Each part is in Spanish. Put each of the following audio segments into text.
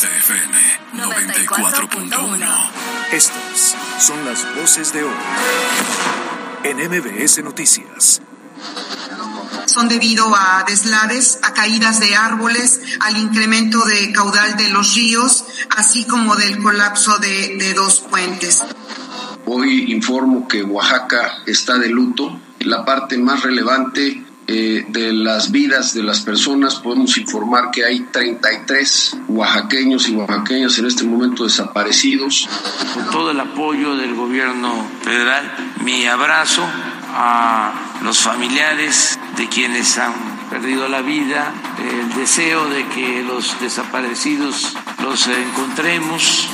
XFM 94.1. Estas son las voces de hoy en MBS Noticias son debido a deslaves, a caídas de árboles, al incremento de caudal de los ríos, así como del colapso de, de dos puentes. Hoy informo que Oaxaca está de luto. La parte más relevante eh, de las vidas de las personas, podemos informar que hay 33 oaxaqueños y oaxaqueñas en este momento desaparecidos. Con todo el apoyo del gobierno federal, mi abrazo a los familiares de quienes han perdido la vida, el deseo de que los desaparecidos los encontremos.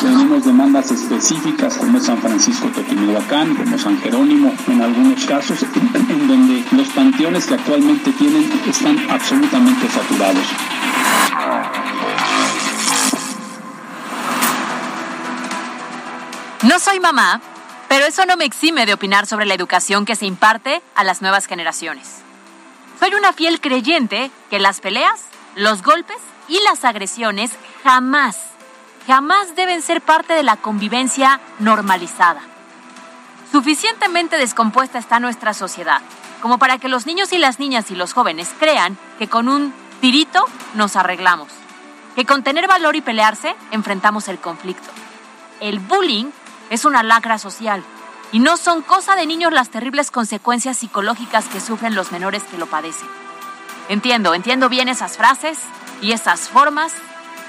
Tenemos demandas específicas como San Francisco Tequimihuacán, como San Jerónimo, en algunos casos, en donde los panteones que actualmente tienen están absolutamente saturados. No soy mamá pero eso no me exime de opinar sobre la educación que se imparte a las nuevas generaciones. Soy una fiel creyente que las peleas, los golpes y las agresiones jamás, jamás deben ser parte de la convivencia normalizada. Suficientemente descompuesta está nuestra sociedad como para que los niños y las niñas y los jóvenes crean que con un tirito nos arreglamos, que con tener valor y pelearse enfrentamos el conflicto. El bullying es una lacra social y no son cosa de niños las terribles consecuencias psicológicas que sufren los menores que lo padecen. Entiendo, entiendo bien esas frases y esas formas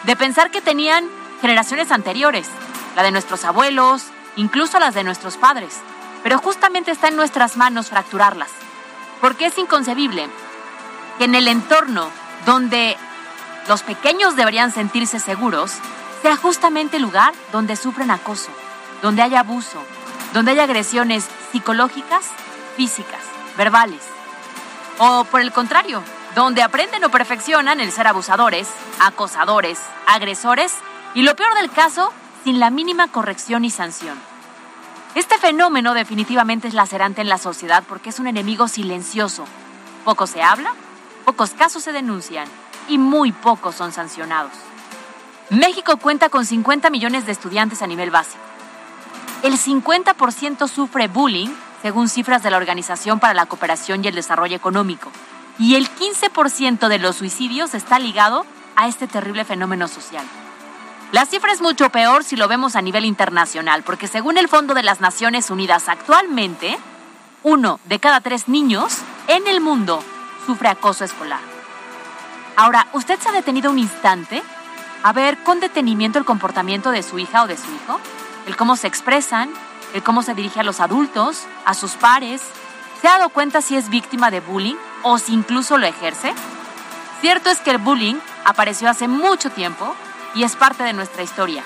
de pensar que tenían generaciones anteriores, la de nuestros abuelos, incluso las de nuestros padres, pero justamente está en nuestras manos fracturarlas, porque es inconcebible que en el entorno donde los pequeños deberían sentirse seguros, sea justamente el lugar donde sufren acoso, donde haya abuso, donde haya agresiones psicológicas, físicas, verbales. O por el contrario, donde aprenden o perfeccionan el ser abusadores, acosadores, agresores y lo peor del caso, sin la mínima corrección y sanción. Este fenómeno definitivamente es lacerante en la sociedad porque es un enemigo silencioso. Poco se habla, pocos casos se denuncian y muy pocos son sancionados. México cuenta con 50 millones de estudiantes a nivel básico el 50% sufre bullying, según cifras de la Organización para la Cooperación y el Desarrollo Económico, y el 15% de los suicidios está ligado a este terrible fenómeno social. La cifra es mucho peor si lo vemos a nivel internacional, porque según el Fondo de las Naciones Unidas actualmente, uno de cada tres niños en el mundo sufre acoso escolar. Ahora, ¿usted se ha detenido un instante a ver con detenimiento el comportamiento de su hija o de su hijo? el cómo se expresan, el cómo se dirige a los adultos, a sus pares. ¿Se ha dado cuenta si es víctima de bullying o si incluso lo ejerce? Cierto es que el bullying apareció hace mucho tiempo y es parte de nuestra historia.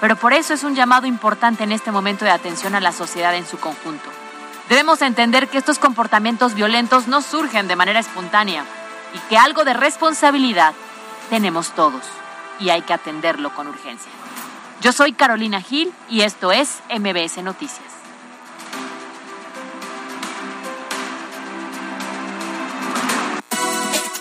Pero por eso es un llamado importante en este momento de atención a la sociedad en su conjunto. Debemos entender que estos comportamientos violentos no surgen de manera espontánea y que algo de responsabilidad tenemos todos y hay que atenderlo con urgencia. Yo soy Carolina Gil y esto es MBS Noticias.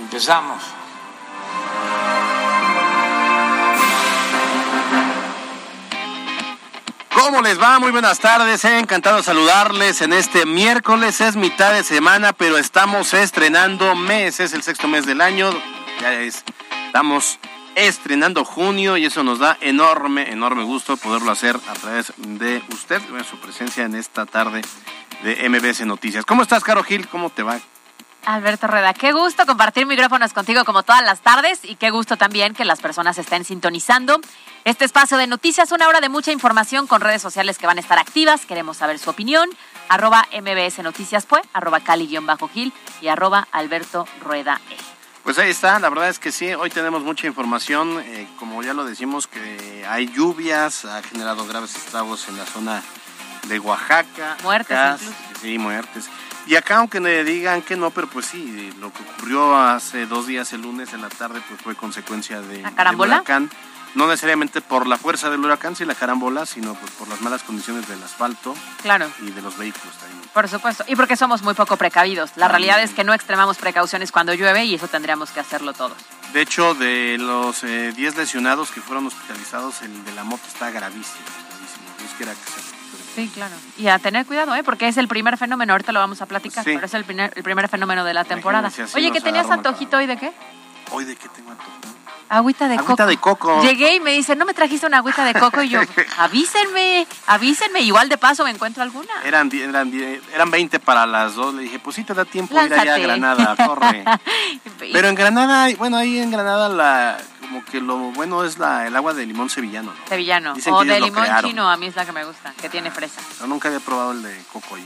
Empezamos. ¿Cómo les va? Muy buenas tardes. He encantado saludarles en este miércoles. Es mitad de semana, pero estamos estrenando mes. Es el sexto mes del año. Ya es, estamos estrenando junio y eso nos da enorme, enorme gusto poderlo hacer a través de usted, su presencia en esta tarde de MBS Noticias. ¿Cómo estás, Caro Gil? ¿Cómo te va? Alberto Rueda, qué gusto compartir micrófonos contigo como todas las tardes y qué gusto también que las personas estén sintonizando este espacio de noticias, una hora de mucha información con redes sociales que van a estar activas. Queremos saber su opinión. Arroba MBS Noticias, pues, arroba Cali-Gil y arroba Alberto Rueda E. Pues ahí está, la verdad es que sí, hoy tenemos mucha información, eh, como ya lo decimos, que hay lluvias, ha generado graves estragos en la zona de Oaxaca. Muertes. sí, muertes. Y acá, aunque me digan que no, pero pues sí, lo que ocurrió hace dos días, el lunes en la tarde, pues fue consecuencia de, ¿La carambola? huracán. No necesariamente por la fuerza del huracán, sí la carambola, sino pues por las malas condiciones del asfalto Claro. y de los vehículos también. Por supuesto, y porque somos muy poco precavidos. La realidad es que no extremamos precauciones cuando llueve y eso tendríamos que hacerlo todos. De hecho, de los eh, 10 lesionados que fueron hospitalizados, el de la moto está gravísimo. gravísimo. Dios quiera que se Sí, claro. Y a tener cuidado, ¿eh? Porque es el primer fenómeno, ahorita lo vamos a platicar, Sí. pero es el primer, el primer fenómeno de la temporada. Oye, ¿que tenías antojito hoy de qué? Hoy de qué tengo antojo. Agüita de Agüita coco. de coco. Llegué y me dice, no me trajiste una agüita de coco y yo, avísenme, avísenme, igual de paso me encuentro alguna. Eran, eran, eran 20 para las dos. Le dije, pues sí te da tiempo ir allá a. Granada, corre. Pero en Granada, bueno, ahí en Granada la, como que lo bueno es la, el agua de limón sevillano. ¿no? Sevillano. Dicen O de limón chino, a mí es la que me gusta, que tiene fresa. Yo nunca había probado el de coco ahí.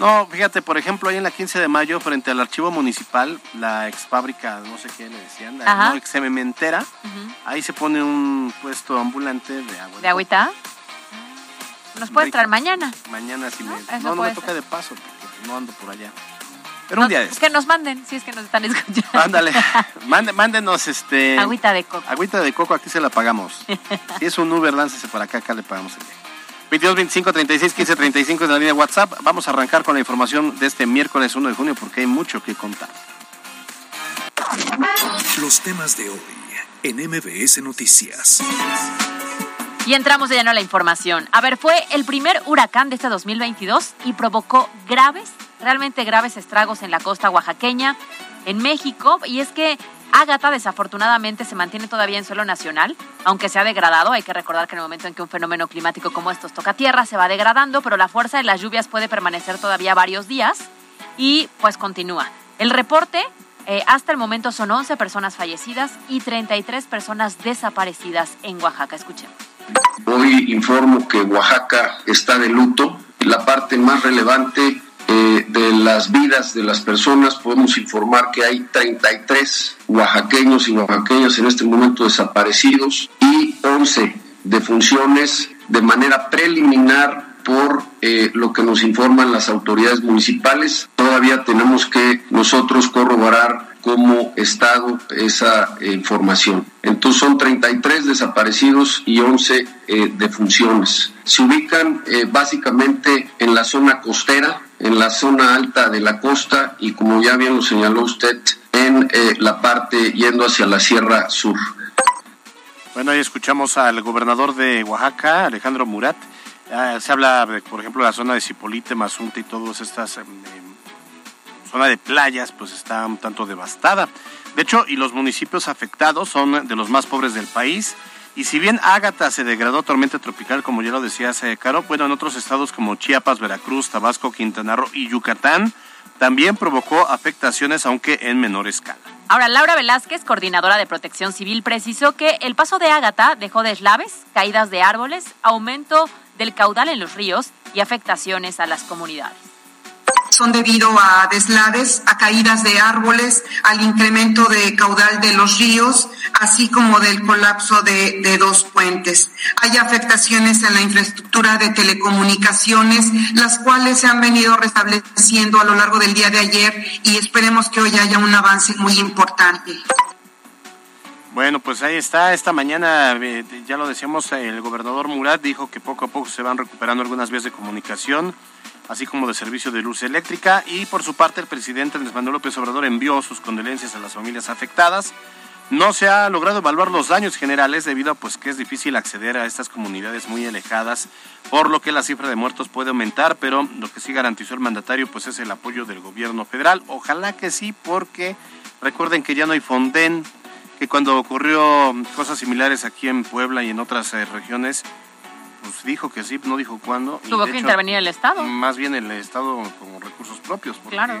No, fíjate, por ejemplo, ahí en la 15 de mayo, frente al archivo municipal, la ex fábrica, no sé qué le decían, la Ajá. no, ex cementera, Ujú. ahí se pone un puesto ambulante de agua. ¿De agüita? Nos puedes Rico. traer mañana. Mañana sí No, me... eso No, no puede me toca de paso, porque no ando por allá. Pero un día de. Que nos manden, si es que nos están escuchando. Ándale, Mande- mándenos este... Agüita de coco. Agüita de coco, aquí se la pagamos. si es un Uber, láncese para acá, acá le pagamos el viaje. 22 25 36 15 35 es la línea de WhatsApp. Vamos a arrancar con la información de este miércoles 1 de junio porque hay mucho que contar. Los temas de hoy en MBS Noticias. Y entramos de lleno a la información. A ver, fue el primer huracán de este 2022 y provocó graves, realmente graves estragos en la costa oaxaqueña, en México. Y es que Ágata desafortunadamente se mantiene todavía en suelo nacional, aunque se ha degradado. Hay que recordar que en el momento en que un fenómeno climático como estos toca tierra, se va degradando, pero la fuerza de las lluvias puede permanecer todavía varios días y pues continúa. El reporte eh, hasta el momento son 11 personas fallecidas y 33 personas desaparecidas en Oaxaca. Escuchemos. Hoy informo que Oaxaca está de luto. La parte más relevante eh, de las vidas de las personas, podemos informar que hay 33 oaxaqueños y oaxaqueñas en este momento desaparecidos y 11 defunciones de manera preliminar por eh, lo que nos informan las autoridades municipales. Todavía tenemos que nosotros corroborar como Estado esa eh, información. Entonces son 33 desaparecidos y 11 eh, defunciones. Se ubican eh, básicamente en la zona costera, en la zona alta de la costa y como ya bien lo señaló usted, en la parte yendo hacia la Sierra Sur. Bueno, ahí escuchamos al gobernador de Oaxaca, Alejandro Murat. Ah, se habla, de, por ejemplo, la zona de Cipolite, Mazunte y todas estas em, zona de playas, pues está un tanto devastada. De hecho, y los municipios afectados son de los más pobres del país. Y si bien Ágata se degradó a tormenta tropical, como ya lo decía hace Caro, bueno, en otros estados como Chiapas, Veracruz, Tabasco, Quintana Roo y Yucatán, también provocó afectaciones, aunque en menor escala. Ahora, Laura Velázquez, coordinadora de protección civil, precisó que el paso de Ágata dejó deslaves, caídas de árboles, aumento del caudal en los ríos y afectaciones a las comunidades. son debido a deslaves, a caídas de árboles, al incremento de caudal de los ríos, así como del colapso de, de dos puentes. Hay afectaciones en la infraestructura de telecomunicaciones, las cuales se han venido restableciendo a lo largo del día de ayer y esperemos que hoy haya un avance muy importante. Bueno, pues ahí está. Esta mañana, eh, ya lo decíamos, el gobernador Murat dijo que poco a poco se van recuperando algunas vías de comunicación, así como de servicio de luz eléctrica. Y por su parte, el presidente Andrés Manuel López Obrador envió sus condolencias a las familias afectadas. No se ha logrado evaluar los daños generales debido a pues que es difícil acceder a estas comunidades muy alejadas, por lo que la cifra de muertos puede aumentar, pero lo que sí garantizó el mandatario pues es el apoyo del gobierno federal. Ojalá que sí, porque recuerden que ya no hay Fonden, que cuando ocurrió cosas similares aquí en Puebla y en otras eh, regiones, pues dijo que sí, no dijo cuándo. Tuvo que hecho, intervenir el Estado. Más bien el Estado con recursos propios. Porque Claro.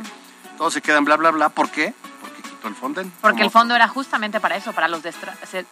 Todos se quedan bla, bla, bla. ¿Por qué? Porque quitó el Fonden. Porque el fondo era justamente para eso, para los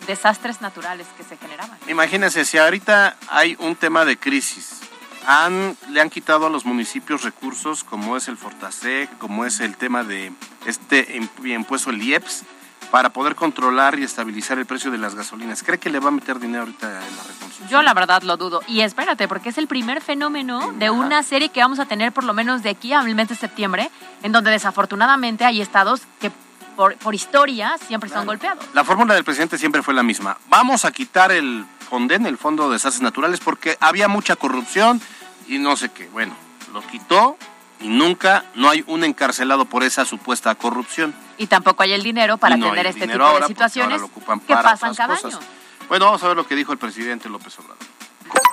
desastres naturales que se generaban. Imagínense, si ahorita hay un tema de crisis, han, le han quitado a los municipios recursos como es el Fortasec, como es el tema de este imp- impuesto el IEPS, para poder controlar y estabilizar el precio de las gasolinas. ¿Cree que le va a meter dinero ahorita en la reconstrucción? Yo la verdad lo dudo. Y espérate, porque es el primer fenómeno de una serie que vamos a tener por lo menos de aquí al mes de septiembre, en donde desafortunadamente hay estados que por, por historia siempre son golpeados. La fórmula del presidente siempre fue la misma. Vamos a quitar el FONDEN, el Fondo de Desastres Naturales, porque había mucha corrupción y no sé qué. Bueno, lo quitó y nunca no hay un encarcelado por esa supuesta corrupción. Y tampoco hay el dinero para no atender este tipo ahora, de situaciones ahora lo ocupan que para pasan cada cosas. año. Bueno, vamos a ver lo que dijo el presidente López Obrador.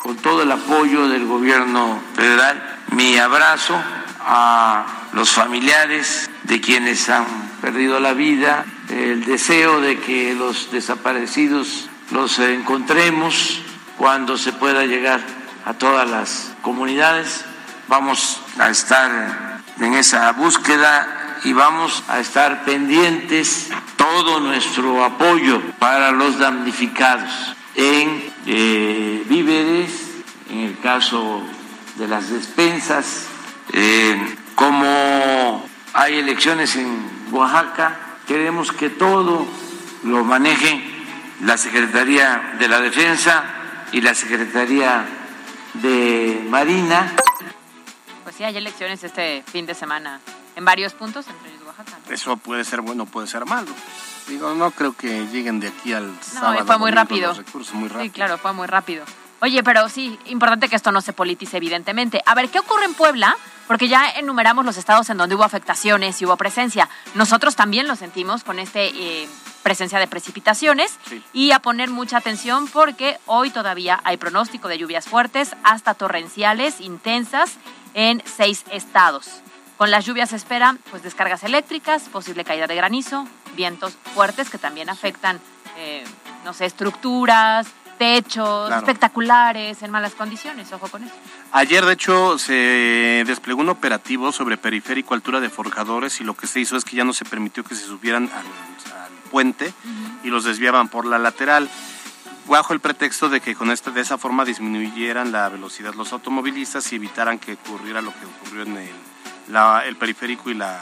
con todo el apoyo del gobierno federal, mi abrazo a los familiares de quienes han perdido la vida, el deseo de que los desaparecidos los encontremos cuando se pueda llegar a todas las comunidades. Vamos a estar en esa búsqueda y vamos a estar pendientes todo nuestro apoyo para los damnificados en eh, víveres, en el caso de las despensas, eh, como hay elecciones en Oaxaca, queremos que todo lo maneje la Secretaría de la Defensa y la Secretaría de Marina. Pues sí, hay elecciones este fin de semana en varios puntos, entre ellos Oaxaca. ¿no? Eso puede ser bueno, puede ser malo. Digo, no creo que lleguen de aquí al sábado. fue muy rápido. recursos, muy rápido. Sí, claro, fue muy rápido. Oye, pero sí, importante que esto no se politice, evidentemente. A ver, ¿qué ocurre en Puebla? Porque ya enumeramos los estados en donde hubo afectaciones y hubo presencia. Nosotros también lo sentimos con este eh, presencia de precipitaciones Sí. y a poner mucha atención porque hoy todavía hay pronóstico de lluvias fuertes hasta torrenciales intensas en seis estados. Con las lluvias se esperan pues descargas eléctricas, posible caída de granizo, vientos fuertes que también afectan, eh, no sé, estructuras, techos, Claro. espectaculares en malas condiciones. Ojo con eso. Ayer, de hecho, se desplegó un operativo sobre periférico altura de forjadores y lo que se hizo es que ya no se permitió que se subieran al, al puente y los desviaban por la lateral bajo el pretexto de que con esta de esa forma disminuyeran la velocidad los automovilistas y evitaran que ocurriera lo que ocurrió en el, la- el periférico y la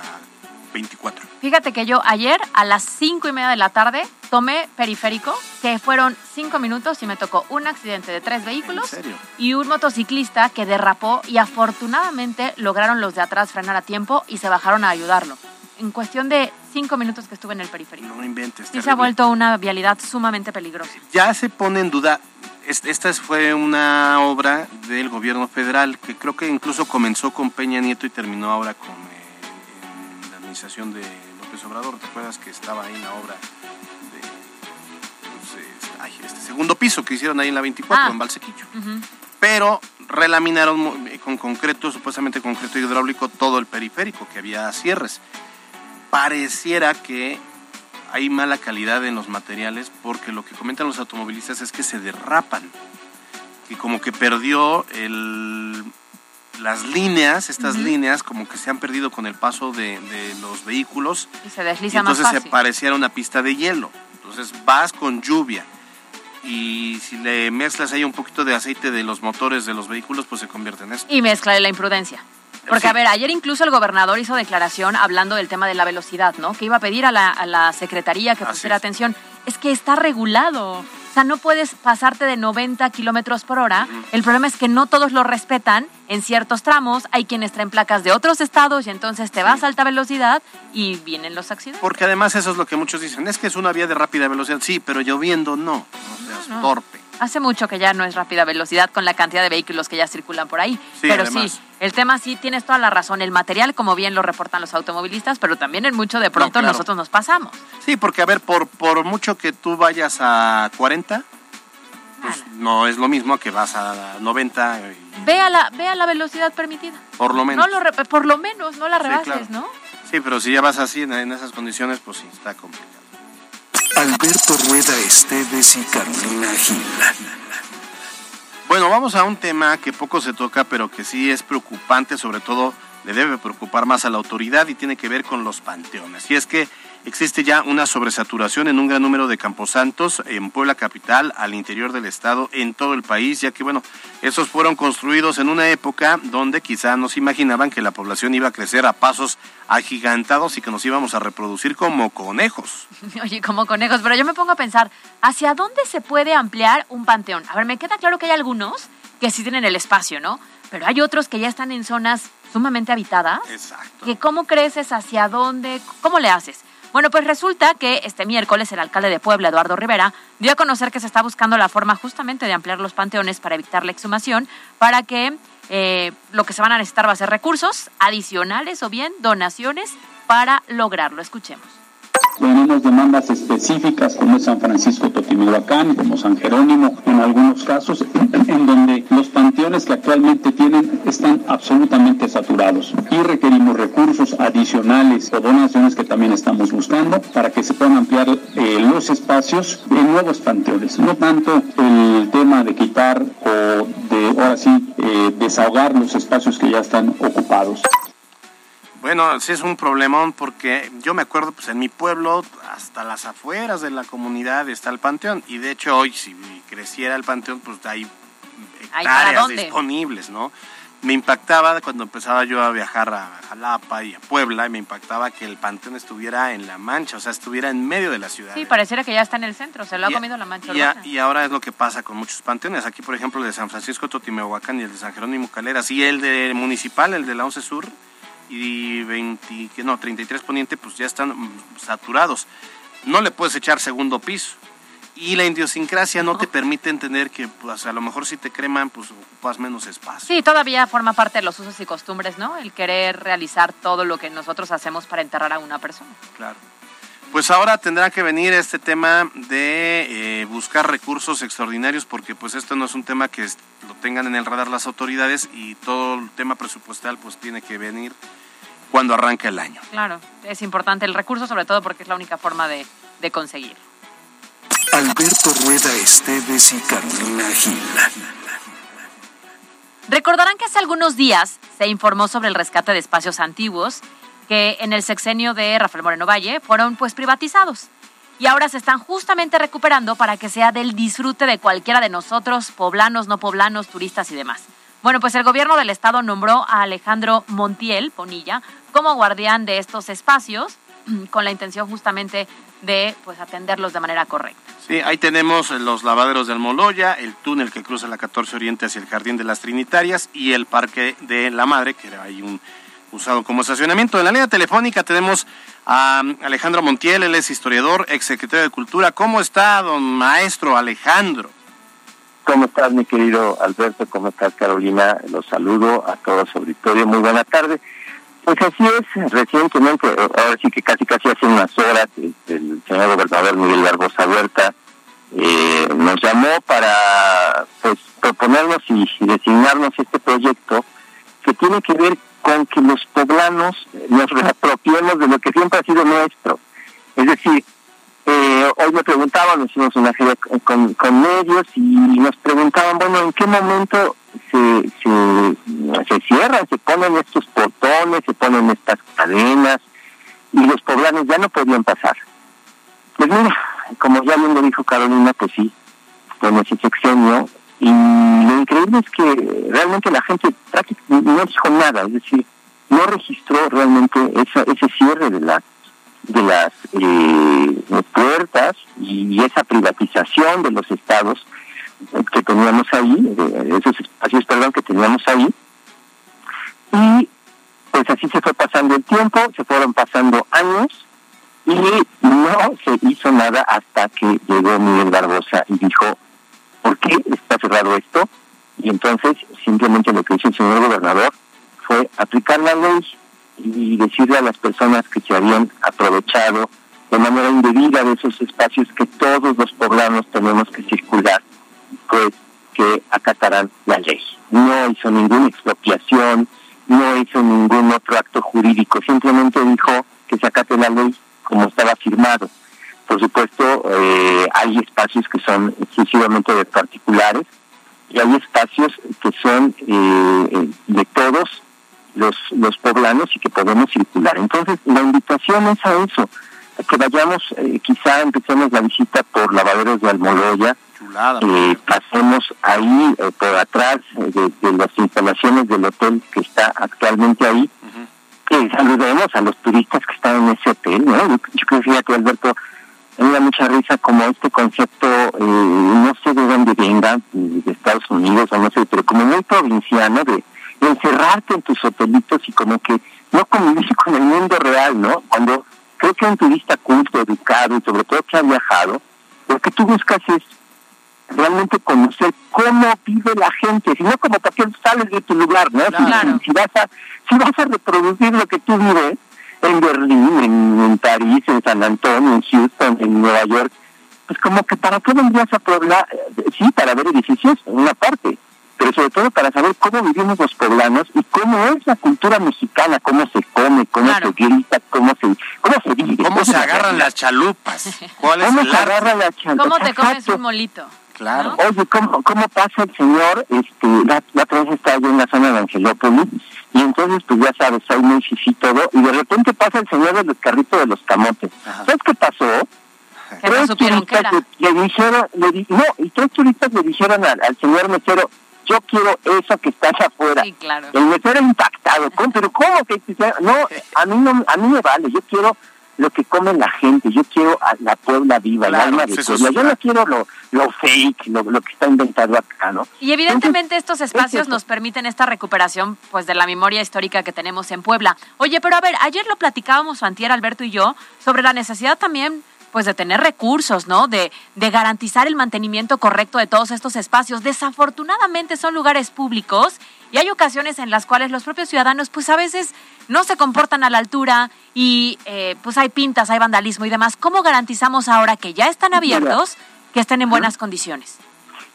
24. Fíjate que yo ayer a las cinco y media de la tarde tomé periférico, que fueron cinco minutos y me tocó un accidente de tres vehículos y un motociclista que derrapó y afortunadamente lograron los de atrás frenar a tiempo y se bajaron a ayudarlo. En cuestión de cinco minutos que estuve en el periférico. No inventes. Sí se ha terrible. vuelto una vialidad sumamente peligrosa. ya se pone en duda. es- Esta fue una obra del gobierno federal que creo que incluso comenzó con Peña Nieto y terminó ahora con eh, en la administración de López Obrador. ¿Te acuerdas que estaba ahí en la obra de pues, este, ay, este segundo piso que hicieron ahí en la 24 Ah. en Valsequillo? Ujú. Pero relaminaron eh, con concreto, supuestamente concreto hidráulico, todo el periférico, que había cierres. Pareciera que hay mala calidad en los materiales porque lo que comentan los automovilistas es que se derrapan, que como que perdió el, las líneas, estas Ujú. líneas como que se han perdido con el paso de, de los vehículos Y se y desliza más entonces se fácil. pareciera una pista de hielo. Entonces vas con lluvia y si le mezclas ahí un poquito de aceite de los motores de los vehículos, pues se convierte en esto. Y mezcla la imprudencia. Porque, Sí. a ver, ayer incluso el gobernador hizo declaración hablando del tema de la velocidad, ¿no? Que iba a pedir a la, a la secretaría que Así pusiera es. atención. Es que está regulado. O sea, no puedes pasarte de 90 kilómetros por hora. El problema es que no todos lo respetan en ciertos tramos. Hay quienes traen placas de otros estados y entonces te vas a alta velocidad y vienen los accidentes. Porque además eso es lo que muchos dicen, es que es una vía de rápida velocidad, sí, pero lloviendo no, no seas No, no. torpe. Hace mucho que ya no es rápida velocidad con la cantidad de vehículos que ya circulan por ahí. Sí, pero además. sí, el tema sí, tienes toda la razón. El material, como bien lo reportan los automovilistas, pero también en mucho de pronto claro. nosotros nos pasamos. Sí, porque a ver, por, por mucho que tú vayas a 40, pues no es lo mismo que vas a 90, y Ve a la, ve a la velocidad permitida. por lo menos. No lo re- por lo menos, no la Sí, rebases, claro. ¿no? Sí, pero si ya vas así en, en esas condiciones, pues sí, está complicado. Alberto Rueda Esteves y Carolina Gil. Bueno, vamos a un tema que poco se toca, pero que sí es preocupante, sobre todo le debe preocupar más a la autoridad y tiene que ver con los panteones. Y es que existe ya una sobresaturación en un gran número de camposantos en Puebla capital, al interior del estado, en todo el país, ya que bueno, esos fueron construidos en una época donde quizá no se imaginaban que la población iba a crecer a pasos agigantados y que nos íbamos a reproducir como conejos. Oye, como conejos, pero yo me pongo a pensar, ¿hacia dónde se puede ampliar un panteón? A ver, me queda claro que hay algunos que sí tienen el espacio, ¿no? Pero hay otros que ya están en zonas sumamente habitadas. Exacto. Que ¿Cómo creces? ¿Hacia dónde? ¿Cómo le haces? Bueno, pues resulta que este miércoles el alcalde de Puebla, Eduardo Rivera, dio a conocer que se está buscando la forma justamente de ampliar los panteones para evitar la exhumación, para que eh, lo que se van a necesitar va a ser recursos adicionales o bien donaciones para lograrlo. Escuchemos. Tenemos demandas específicas como es San Francisco Totimehuacán, como San Jerónimo, en algunos casos, en donde los panteones que actualmente tienen están absolutamente saturados y requerimos recursos adicionales o donaciones que también estamos buscando para que se puedan ampliar eh, los espacios en nuevos panteones. No tanto el tema de quitar o de, ahora sí, eh, desahogar los espacios que ya están ocupados. Bueno, sí es un problemón porque yo me acuerdo, pues en mi pueblo, hasta las afueras de la comunidad está el panteón. Y de hecho hoy, si creciera el panteón, pues hay hectáreas disponibles, ¿no? Me impactaba cuando empezaba yo a viajar a Jalapa y a Puebla, y me impactaba que el panteón estuviera en la mancha, o sea, estuviera en medio de la ciudad. Sí, pareciera que ya está en el centro, se lo ha comido la mancha. Y, y, ahora es lo que pasa con muchos panteones. Aquí, por ejemplo, el de San Francisco Totimehuacán y el de San Jerónimo Caleras, y el de Municipal, el de la 11 Sur, y 20, no, 33 poniente, pues ya están saturados. No le puedes echar segundo piso. Y la idiosincrasia no te permite entender que pues, a lo mejor si te creman, pues ocupas menos espacio. Sí, todavía forma parte de los usos y costumbres, ¿no? El querer realizar todo lo que nosotros hacemos para enterrar a una persona. Claro. Pues ahora tendrá que venir este tema de eh, buscar recursos extraordinarios porque pues esto no es un tema que lo tengan en el radar las autoridades y todo el tema presupuestal pues tiene que venir cuando arranca el año. Claro, es importante el recurso, sobre todo porque es la única forma de, de conseguir. Alberto Rueda Esteves y Carolina Gil. Recordarán que hace algunos días se informó sobre el rescate de espacios antiguos que en el sexenio de Rafael Moreno Valle fueron pues privatizados y ahora se están justamente recuperando para que sea del disfrute de cualquiera de nosotros, poblanos, no poblanos, turistas y demás. Bueno, pues el gobierno del estado nombró a Alejandro Montiel Ponilla como guardián de estos espacios con la intención justamente de pues atenderlos de manera correcta. Sí, ahí tenemos los lavaderos del Moloya, el túnel que cruza la 14 Oriente hacia el Jardín de las Trinitarias y el Parque de la Madre, que era ahí un usado como estacionamiento. En la línea telefónica tenemos a Alejandro Montiel, él es historiador, exsecretario de Cultura. ¿Cómo está, don maestro Alejandro? ¿Cómo estás, mi querido Alberto? ¿Cómo estás, Carolina? Los saludo a toda su auditorio. Muy buena tarde. Pues así es, recientemente, ahora sí que casi casi hace unas horas, este, el señor gobernador Miguel Barbosa Huerta eh, nos llamó para pues proponernos y, designarnos este proyecto que tiene que ver con que los poblanos nos reapropiemos de lo que siempre ha sido nuestro. Es decir, eh, hoy me preguntaban, hicimos una gira con, con, medios y nos preguntaban, bueno, ¿en qué momento se, se, cierran, se ponen estos portones, se ponen estas cadenas y los poblanos ya no podían pasar? Pues mira, como ya bien lo dijo Carolina, pues sí, con ese sexenio y lo increíble es que realmente la gente prácticamente no dijo nada, es decir, no registró realmente ese cierre de la de las eh, puertas y esa privatización de los estados que teníamos ahí, esos espacios, perdón, que teníamos ahí. Y pues así se fue pasando el tiempo, se fueron pasando años y no se hizo nada hasta que llegó Miguel Barbosa y dijo, ¿por qué está cerrado esto? Y entonces simplemente lo que hizo el señor gobernador fue aplicar la ley y decirle a las personas que se habían aprovechado de manera indebida de esos espacios que todos los poblanos tenemos que circular, pues que acatarán la ley. No hizo ninguna expropiación, no hizo ningún otro acto jurídico, simplemente dijo que se acate la ley como estaba firmado. Por supuesto, eh, hay espacios que son exclusivamente de particulares y hay espacios que son eh, de todos los, los poblanos y que podemos circular. Entonces, la invitación es a eso, que vayamos, eh, quizá empecemos la visita por Lavaderos de Almoloya, eh, pasemos ahí por atrás de, las instalaciones del hotel que está actualmente ahí, que saludemos a los turistas que están en ese hotel, ¿no? Yo, creo, fíjate Alberto, me da mucha risa como este concepto, no sé de dónde venga, de Estados Unidos o no sé, pero como muy provinciano de encerrarte en tus hotelitos y como que no convivir con el mundo real, ¿no? Cuando creo que un turista culto, educado y sobre todo que ha viajado, lo que tú buscas es realmente conocer cómo vive la gente, si no como para que sales de tu lugar, ¿no? Si, vas a si vas a reproducir lo que tú vives en Berlín, en, París, en San Antonio, en Houston, en Nueva York, pues como que para qué vendrías a Puebla, eh, sí, para ver edificios, en una parte, pero sobre todo para saber cómo vivimos los poblanos y cómo es la cultura mexicana, cómo se come, cómo se grita, cómo se, cómo se vive. Cómo se agarran las chalupas. ¿Cuál es ¿Cómo se agarran las chalupas? ¿Cómo te comes un molito? Claro. Oye, ¿cómo, ¿cómo pasa el señor? Este, la, la otra vez estaba yo en la zona de Angelópolis y entonces pues ya sabes, hay muy fifí todo y de repente pasa el señor del carrito de los camotes. ¿Sabes qué pasó? Que no supieron qué era. Le, dijeron, le no, y tres turistas le dijeron al, al señor mesero, yo quiero eso que está allá afuera. Sí, claro. El mesero impactado, pero ¿cómo que no? A mí no, a mí me vale, yo quiero lo que come la gente, yo quiero a la Puebla viva, el alma de Puebla, yo no quiero lo, lo fake, lo, lo, que está inventado acá, ¿no? Y evidentemente estos espacios nos permiten esta recuperación pues de la memoria histórica que tenemos en Puebla. Oye, pero a ver, ayer lo platicábamos Fantier, Alberto y yo, sobre la necesidad también pues de tener recursos, ¿no? De, de garantizar el mantenimiento correcto de todos estos espacios. Desafortunadamente son lugares públicos y hay ocasiones en las cuales los propios ciudadanos pues a veces no se comportan a la altura y eh, pues hay pintas, hay vandalismo y demás. ¿Cómo garantizamos ahora que ya están abiertos que estén en buenas condiciones?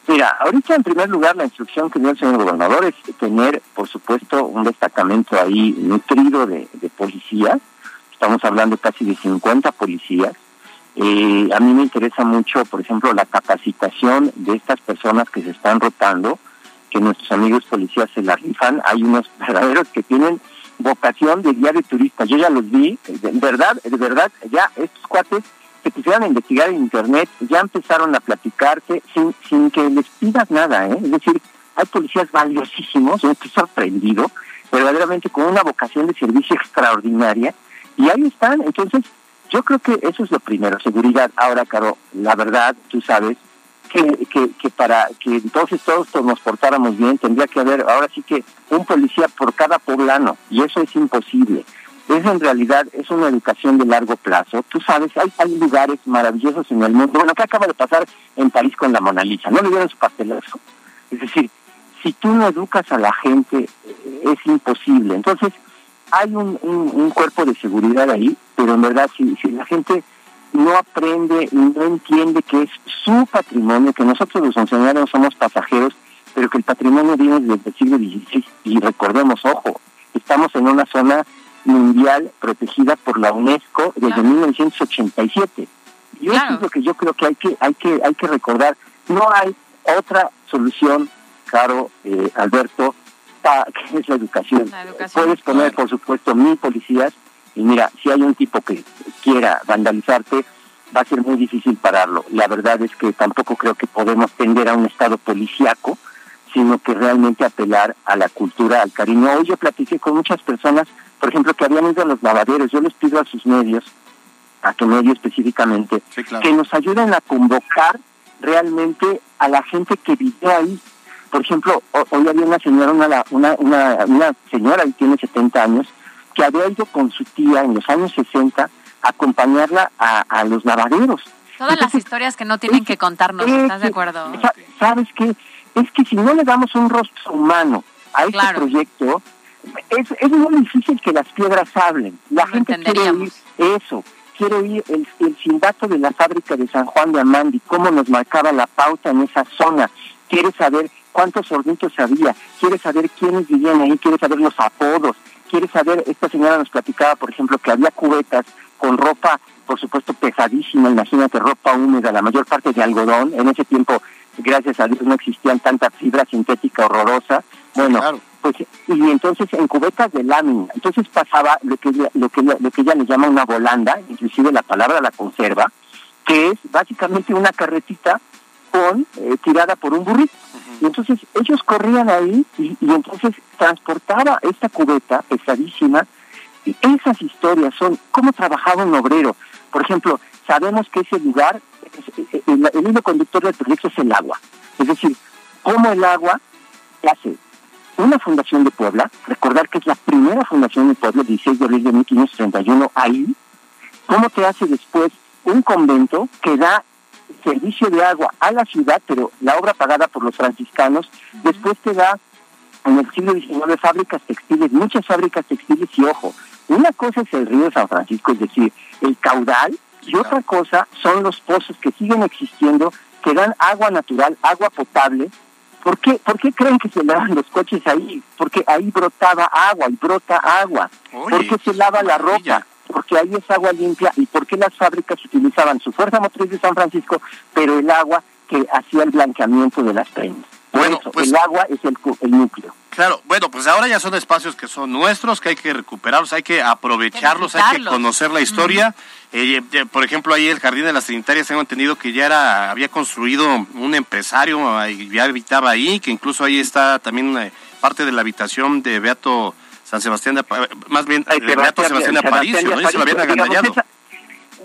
Mira, ahorita en primer lugar la instrucción que dio el señor gobernador es tener, por supuesto, un destacamento ahí nutrido de, de policías. Estamos hablando casi de 50 policías eh, a mí me interesa mucho, por ejemplo, la capacitación de estas personas que se están rotando, que nuestros amigos policías se la rifan. Hay unos verdaderos que tienen vocación de guía de turistas. Yo ya los vi, de verdad, de verdad, ya estos cuates se pusieron a investigar en internet, ya empezaron a platicarse sin, sin que les pidas nada, ¿eh? Es decir, hay policías valiosísimos, yo estoy sorprendido, verdaderamente con una vocación de servicio extraordinaria, y ahí están, entonces yo creo que eso es lo primero, seguridad. Ahora, Caro, la verdad, tú sabes que, que, que para que entonces todos nos portáramos bien, tendría que haber ahora sí que un policía por cada poblano, y eso es imposible. Eso en realidad es una educación de largo plazo. Tú sabes, hay, hay lugares maravillosos en el mundo. Bueno, ¿qué acaba de pasar en París con la Mona Lisa? ¿No le dieron su pastelazo? Es decir, si tú no educas a la gente, es imposible. Entonces, hay un, un, cuerpo de seguridad ahí, pero en verdad si, si la gente no aprende y no entiende que es su patrimonio, que nosotros los funcionarios somos pasajeros, pero que el patrimonio viene desde el siglo XVI y recordemos, ojo, estamos en una zona mundial protegida por la UNESCO desde 1987. Y eso es lo que yo creo que hay que hay que hay que recordar. No hay otra solución, caro eh, Alberto, que es la educación. Puedes poner, por supuesto, mil policías y mira, si hay un tipo que quiera vandalizarte, va a ser muy difícil pararlo. La verdad es que tampoco creo que podemos tender a un estado policíaco, sino que realmente apelar a la cultura, al cariño. Hoy yo platiqué con muchas personas, por ejemplo, que habían ido a los lavaderos. Yo les pido a sus medios, a tu medio específicamente, que nos ayuden a convocar realmente a la gente que vive ahí, por ejemplo, hoy había una señora, una, una, una, una señora, y tiene 70 años, que había ido con su tía en los años 60 a acompañarla a, a los lavaderos. Todas las historias que no tienen que contarnos, ¿estás de acuerdo? ¿Sabes qué? Es que si no le damos un rostro humano a este proyecto, es, es muy difícil que las piedras hablen. La gente quiere oír eso, quiere oír el, el silbato de la fábrica de San Juan de Amandi, cómo nos marcaba la pauta en esa zona, quiere saber cuántos hornitos había, quiere saber quiénes vivían ahí, quiere saber los apodos, quiere saber, esta señora nos platicaba, por ejemplo, que había cubetas con ropa, por supuesto, pesadísima, imagínate, ropa húmeda, la mayor parte de algodón, en ese tiempo, gracias a Dios, no existían tanta fibra sintética horrorosa, bueno, pues y entonces en cubetas de lámina. Entonces pasaba lo que, lo que, lo que ella le llama una volanda, inclusive la palabra la conserva, que es básicamente una carretita eh, tirada por un burrito. Y entonces ellos corrían ahí y, y, entonces transportaba esta cubeta pesadísima. Y esas historias son cómo trabajaba un obrero. Por ejemplo, sabemos que ese lugar, el, el hilo conductor del proyecto es el agua. Es decir, cómo el agua hace una fundación de Puebla, recordar que es la primera fundación de Puebla, 16 de abril de 1531, ahí, cómo te hace después un convento que da servicio de agua a la ciudad, pero la obra pagada por los franciscanos, después te da en el siglo XIX fábricas textiles, muchas fábricas textiles y ojo, una cosa es el río de San Francisco, es decir, el caudal, y otra cosa son los pozos que siguen existiendo, que dan agua natural, agua potable. ¿Por qué, ¿Por qué creen que se lavan los coches ahí? Porque ahí brotaba agua y brota agua. ¿Por qué se lava la ropa? Porque ahí es agua limpia y porque las fábricas utilizaban su fuerza motriz de San Francisco, pero el agua que hacía el blanqueamiento de las prendas. Bueno, pues, el agua es el, el, núcleo. Claro, bueno, pues ahora ya son espacios que son nuestros, que hay que recuperarlos, hay que aprovecharlos, hay que conocer la historia. Eh, por ejemplo, ahí el Jardín de las Trinitarias, tengo entendido que ya era, había construido un empresario, ya habitaba ahí, que incluso ahí está también eh, parte de la habitación de Beato San Sebastián de más bien Ay, Beato Sebastián de Aparicio, ¿no? se lo habían agandallado.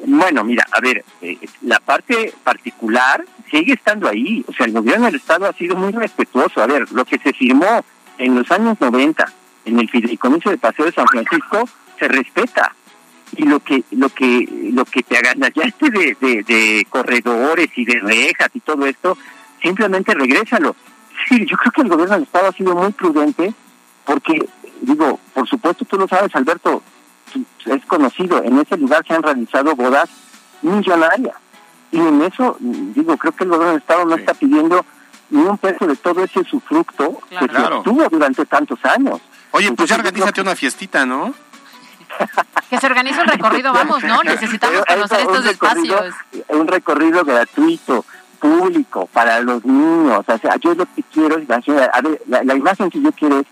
Bueno, mira, a ver, eh, la parte particular sigue estando ahí. O sea, el gobierno del Estado ha sido muy respetuoso. A ver, lo que se firmó en los años 90 en el fideicomiso de Paseo de San Francisco se respeta. Y lo que lo que lo que te agandallaste de, de, de corredores y de rejas y todo esto, simplemente regrésalo. Sí, yo creo que el gobierno del Estado ha sido muy prudente porque, digo, por supuesto tú lo sabes, Alberto, es conocido, en ese lugar se han realizado bodas millonarias. Y en eso, digo, creo que el gobierno del Estado no está pidiendo ni un peso de todo ese sufructo que se obtuvo durante tantos años. Oye, pues ya organízate una fiestita, ¿no? que se organice un recorrido, vamos, ¿no? Necesitamos conocer estos espacios. Un recorrido gratuito, público, para los niños. O sea, yo lo que quiero es, a ver, la, la imagen que yo quiero es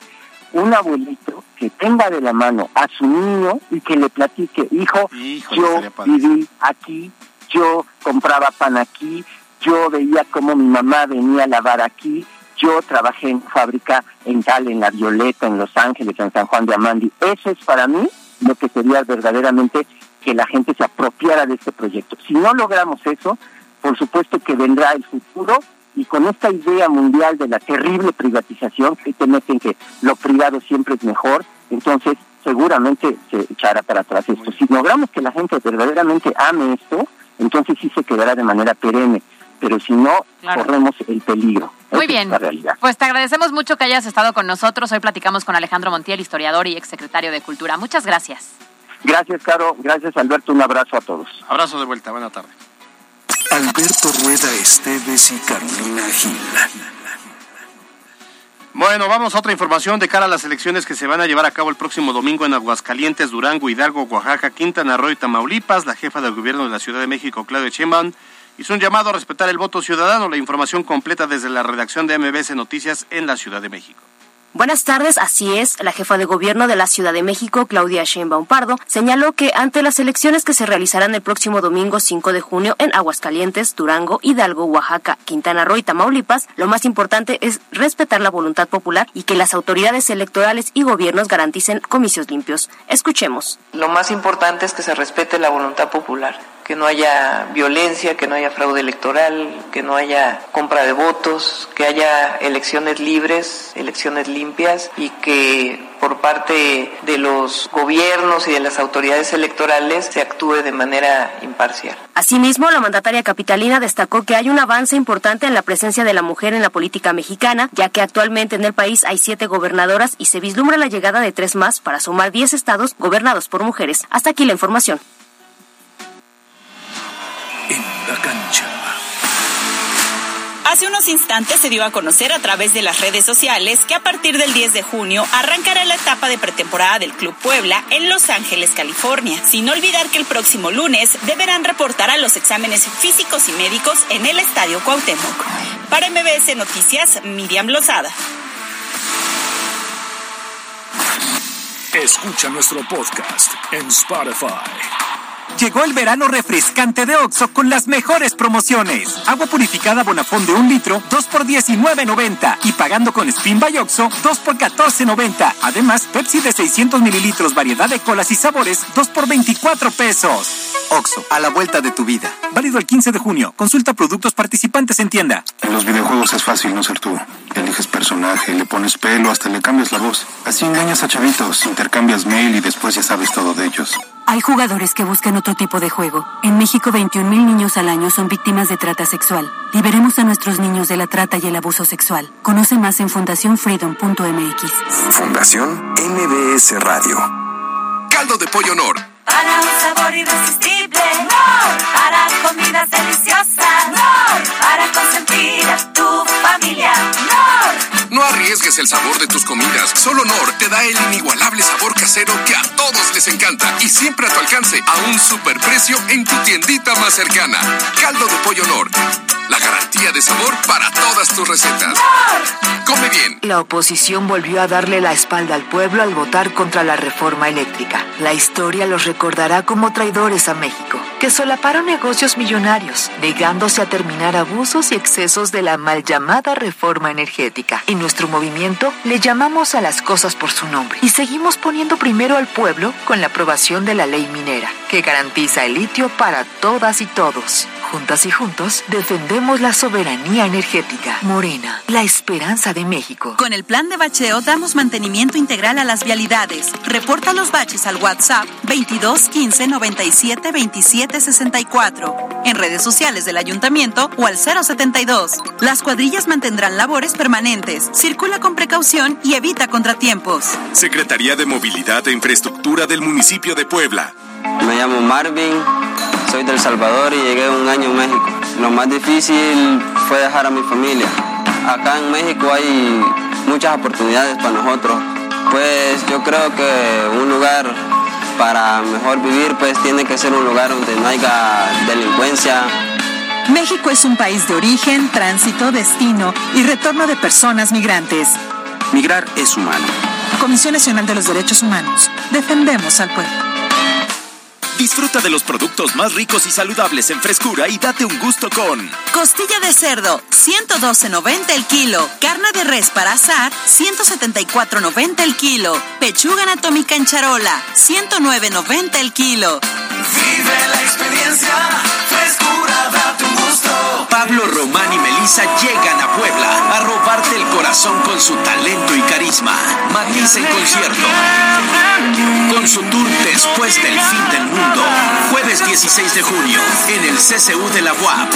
un abuelito que tenga de la mano a su niño y que le platique, hijo, yo viví aquí, yo compraba pan aquí, yo veía cómo mi mamá venía a lavar aquí, yo trabajé en fábrica en tal, en La Violeta, en Los Ángeles, en San Juan de Amandi. Eso es para mí lo que sería verdaderamente que la gente se apropiara de este proyecto. Si no logramos eso, por supuesto que vendrá el futuro y con esta idea mundial de la terrible privatización, que te meten que lo privado siempre es mejor, entonces seguramente se echará para atrás esto. Si logramos que la gente verdaderamente ame esto, entonces sí se quedará de manera perenne, pero si no, corremos el peligro. Muy bien, pues te agradecemos mucho que hayas estado con nosotros. Hoy platicamos con Alejandro Montiel, historiador y exsecretario de Cultura. Muchas gracias. Gracias, Caro. Gracias, Alberto. Un abrazo a todos. Abrazo de vuelta. Buena tarde. Alberto Rueda Esteves y Carolina Gil. Bueno, vamos a otra información de cara a las elecciones que se van a llevar a cabo el próximo domingo en Aguascalientes, Durango, Hidalgo, Oaxaca, Quintana Roo y Tamaulipas. La jefa del gobierno de la Ciudad de México, Claudia Sheinbaum, hizo un llamado a respetar el voto ciudadano. La información completa desde la redacción de MBS Noticias en la Ciudad de México. Buenas tardes, así es. La jefa de gobierno de la Ciudad de México, Claudia Sheinbaum Pardo, señaló que ante las elecciones que se realizarán el próximo domingo 5 de junio en Aguascalientes, Durango, Hidalgo, Oaxaca, Quintana Roo y Tamaulipas, lo más importante es respetar la voluntad popular y que las autoridades electorales y gobiernos garanticen comicios limpios. Escuchemos. Lo más importante es que se respete la voluntad popular que no haya violencia, que no haya fraude electoral, que no haya compra de votos, que haya elecciones libres, elecciones limpias y que por parte de los gobiernos y de las autoridades electorales se actúe de manera imparcial. Asimismo, la mandataria capitalina destacó que hay un avance importante en la presencia de la mujer en la política mexicana, ya que actualmente en el país hay siete gobernadoras y se vislumbra la llegada de tres más para sumar diez estados gobernados por mujeres. Hasta aquí la información en la cancha. Hace unos instantes se dio a conocer a través de las redes sociales que a partir del 10 de junio arrancará la etapa de pretemporada del Club Puebla en Los Ángeles, California, sin olvidar que el próximo lunes deberán reportar a los exámenes físicos y médicos en el Estadio Cuauhtémoc. Para MBS Noticias, Miriam Lozada. Escucha nuestro podcast en Spotify. Llegó el verano refrescante de Oxo con las mejores promociones. Agua purificada Bonafón de un litro, 2 por 19.90. Y pagando con Spin by Oxo, 2 por 14.90. Además, Pepsi de 600 mililitros, variedad de colas y sabores, 2 por 24 pesos. Oxo, a la vuelta de tu vida. Válido el 15 de junio. Consulta productos participantes en tienda. En los videojuegos es fácil no ser tú. Eliges personaje, le pones pelo, hasta le cambias la voz. Así engañas a chavitos, intercambias mail y después ya sabes todo de ellos. Hay jugadores que buscan otro tipo de juego. En México, 21 mil niños al año son víctimas de trata sexual. Liberemos a nuestros niños de la trata y el abuso sexual. Conoce más en fundacionfreedom.mx. Fundación MBS Radio. Caldo de pollo Nor. Para un sabor irresistible. Nor. Para comidas deliciosas. Nor. Para tu familia. Nor. No arriesgues el sabor de tus comidas. Solo Nor te da el inigualable sabor casero que a todos les encanta y siempre a tu alcance a un superprecio en tu tiendita más cercana. Caldo de pollo Nor. La garantía de sabor para todas tus recetas. Come bien. La oposición volvió a darle la espalda al pueblo al votar contra la reforma eléctrica. La historia los recordará como traidores a México, que solaparon negocios millonarios, negándose a terminar abusos y excesos de la mal llamada reforma energética. En nuestro movimiento le llamamos a las cosas por su nombre y seguimos poniendo primero al pueblo con la aprobación de la ley minera, que garantiza el litio para todas y todos. Juntas y juntos defendemos la soberanía energética. Morena, la esperanza de México. Con el plan de bacheo damos mantenimiento integral a las vialidades. Reporta los baches al WhatsApp 22 15 97 27 64. En redes sociales del ayuntamiento o al 072. Las cuadrillas mantendrán labores permanentes. Circula con precaución y evita contratiempos. Secretaría de Movilidad e Infraestructura del municipio de Puebla. Me llamo Marvin, soy del Salvador y llegué un año a México. Lo más difícil fue dejar a mi familia. Acá en México hay muchas oportunidades para nosotros. Pues yo creo que un lugar para mejor vivir pues tiene que ser un lugar donde no haya delincuencia. México es un país de origen, tránsito, destino y retorno de personas migrantes. Migrar es humano. Comisión Nacional de los Derechos Humanos. Defendemos al pueblo. Disfruta de los productos más ricos y saludables en frescura y date un gusto con Costilla de cerdo, 112.90 el kilo. Carne de res para asar, 174.90 el kilo. Pechuga anatómica en charola, 109.90 el kilo. Vive la experiencia, Pablo Román y Melissa llegan a Puebla a robarte el corazón con su talento y carisma. Matiz en concierto. Con su tour Después del fin del mundo. Jueves 16 de junio en el CCU de la UAP.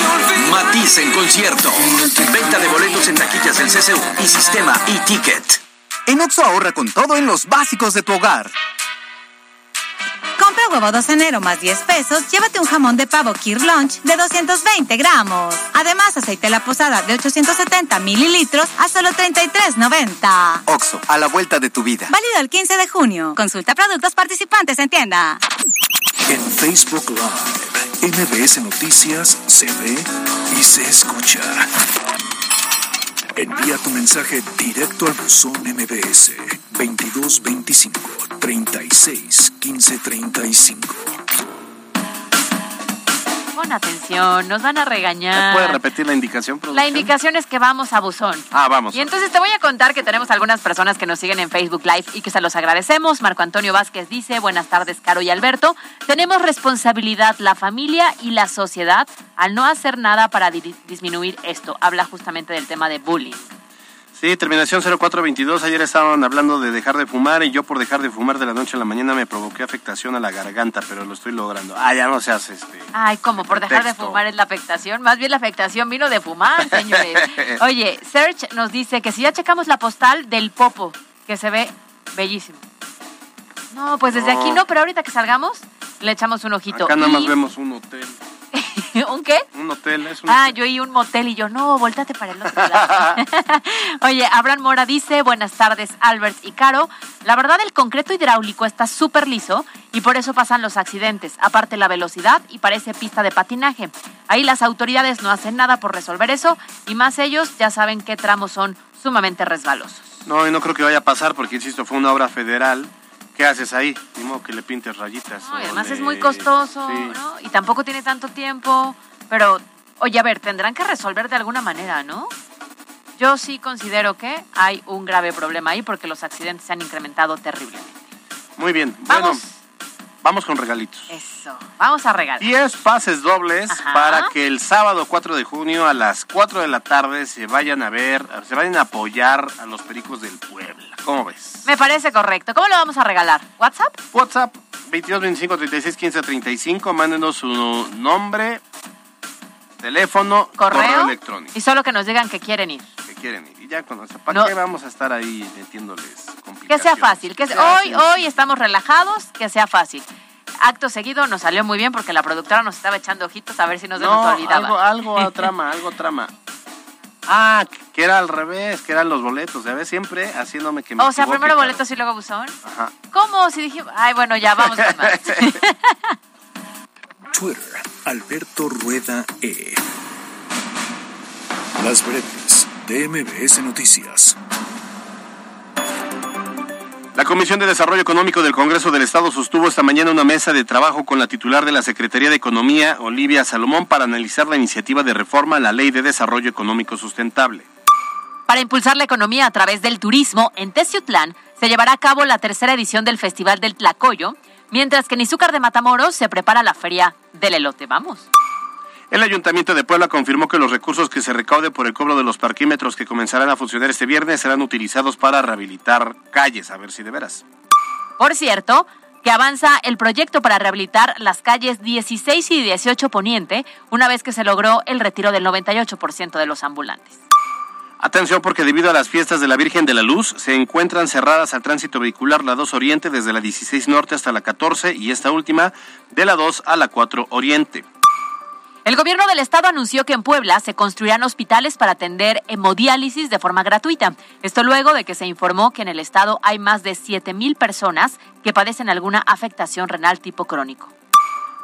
Matiz en concierto. Venta de boletos en taquillas del CCU y sistema e-ticket. En Oxo ahorra con todo en los básicos de tu hogar. Compra huevo 2 enero más 10 pesos, llévate un jamón de pavo Kir Lunch de 220 gramos. Además, aceite La Posada de 870 mililitros a solo 33.90. Oxo, a la vuelta de tu vida. Válido el 15 de junio. Consulta productos participantes en tienda. En Facebook Live, MBS Noticias se ve y se escucha. Envía tu mensaje directo al buzón MBS 2225 36 15 35. Pon atención, nos van a regañar. ¿Puedes repetir la indicación? La indicación es que vamos a buzón. Ah, vamos. Y entonces te voy a contar que tenemos algunas personas que nos siguen en Facebook Live y que se los agradecemos. Marco Antonio Vázquez dice, buenas tardes, Caro y Alberto. Tenemos responsabilidad la familia y la sociedad al no hacer nada para di- disminuir esto. Habla justamente del tema de bullying. Sí, terminación 0422. Ayer estaban hablando de dejar de fumar y yo por dejar de fumar de la noche a la mañana me provoqué afectación a la garganta, pero lo estoy logrando. Ah, ya no seas este. Ay, como por dejar de fumar es la afectación. Más bien la afectación vino de fumar, señores. Oye, Serge nos dice que si ya checamos la postal del Popo, que se ve bellísimo. No, pues desde No. aquí no, pero ahorita que salgamos le echamos un ojito. Acá nada más Y- vemos un hotel. ¿Un qué? Un hotel es un Ah, yo y un motel y yo, no, voltate para el otro lado. Oye, Abraham Mora dice, buenas tardes, Albert y Caro. La verdad, el concreto hidráulico está súper liso y por eso pasan los accidentes. Aparte la velocidad y parece pista de patinaje. Ahí las autoridades no hacen nada por resolver eso y más ellos ya saben qué tramos son sumamente resbalosos. No, y no creo que vaya a pasar porque, insisto, fue una obra federal ¿Qué haces ahí? Ni modo que le pintes rayitas. No, y o además le- es muy costoso, Sí. ¿no? Y tampoco tiene tanto tiempo. Pero, oye, a ver, tendrán que resolver de alguna manera, ¿no? Yo sí considero que hay un grave problema ahí porque los accidentes se han incrementado terriblemente. Muy bien. Bueno, Vamos. con regalitos. Eso, vamos a regalar. 10 pases dobles Ajá. para que el sábado 4 de junio a las 4 de la tarde se vayan a ver, se vayan a apoyar a los Pericos del Puebla. ¿Cómo ves? Me parece correcto. ¿Cómo lo vamos a regalar? ¿WhatsApp? WhatsApp 22 25 36 15 35. Mándenos su nombre, teléfono, correo, ¿Correo? electrónico Y solo que nos digan que quieren ir. que quieren ir. Y ya con eso, ¿para No. qué vamos a estar ahí metiéndoles Que sea fácil. Que Se hoy, hoy estamos relajados, que sea fácil. Acto seguido nos salió muy bien porque la productora nos estaba echando ojitos a ver si no se No, nos olvidaba. algo, algo a trama, algo trama. Ah, que era al revés, que eran los boletos, ¿sabes? Siempre haciéndome que me o sea, equivoque, primero boletos y luego buzón. Ajá. ¿Cómo? Si dije, ay, bueno, ya vamos con más. Twitter, Alberto Rueda E. Las breves de MBS Noticias. La Comisión de Desarrollo Económico del Congreso del Estado sostuvo esta mañana una mesa de trabajo con la titular de la Secretaría de Economía, Olivia Salomón, para analizar la iniciativa de reforma a la Ley de Desarrollo Económico Sustentable. Para impulsar la economía a través del turismo, en Teciutlán se llevará a cabo la tercera edición del Festival del Tlacoyo, mientras que en Izúcar de Matamoros se prepara la Feria del Elote. Vamos. El Ayuntamiento de Puebla confirmó que los recursos que se recaude por el cobro de los parquímetros que comenzarán a funcionar este viernes serán utilizados para rehabilitar calles, a ver si de veras. Por cierto, que avanza el proyecto para rehabilitar las calles 16 y 18 Poniente, una vez que se logró el retiro del 98% de los ambulantes. Atención porque debido a las fiestas de la Virgen de la Luz se encuentran cerradas al tránsito vehicular la 2 Oriente desde la 16 Norte hasta la 14 y esta última de la 2 a la 4 Oriente. El gobierno del estado anunció que en Puebla se construirán hospitales para atender hemodiálisis de forma gratuita. Esto luego de que se informó que en el estado hay más de 7 mil personas que padecen alguna afectación renal tipo crónico.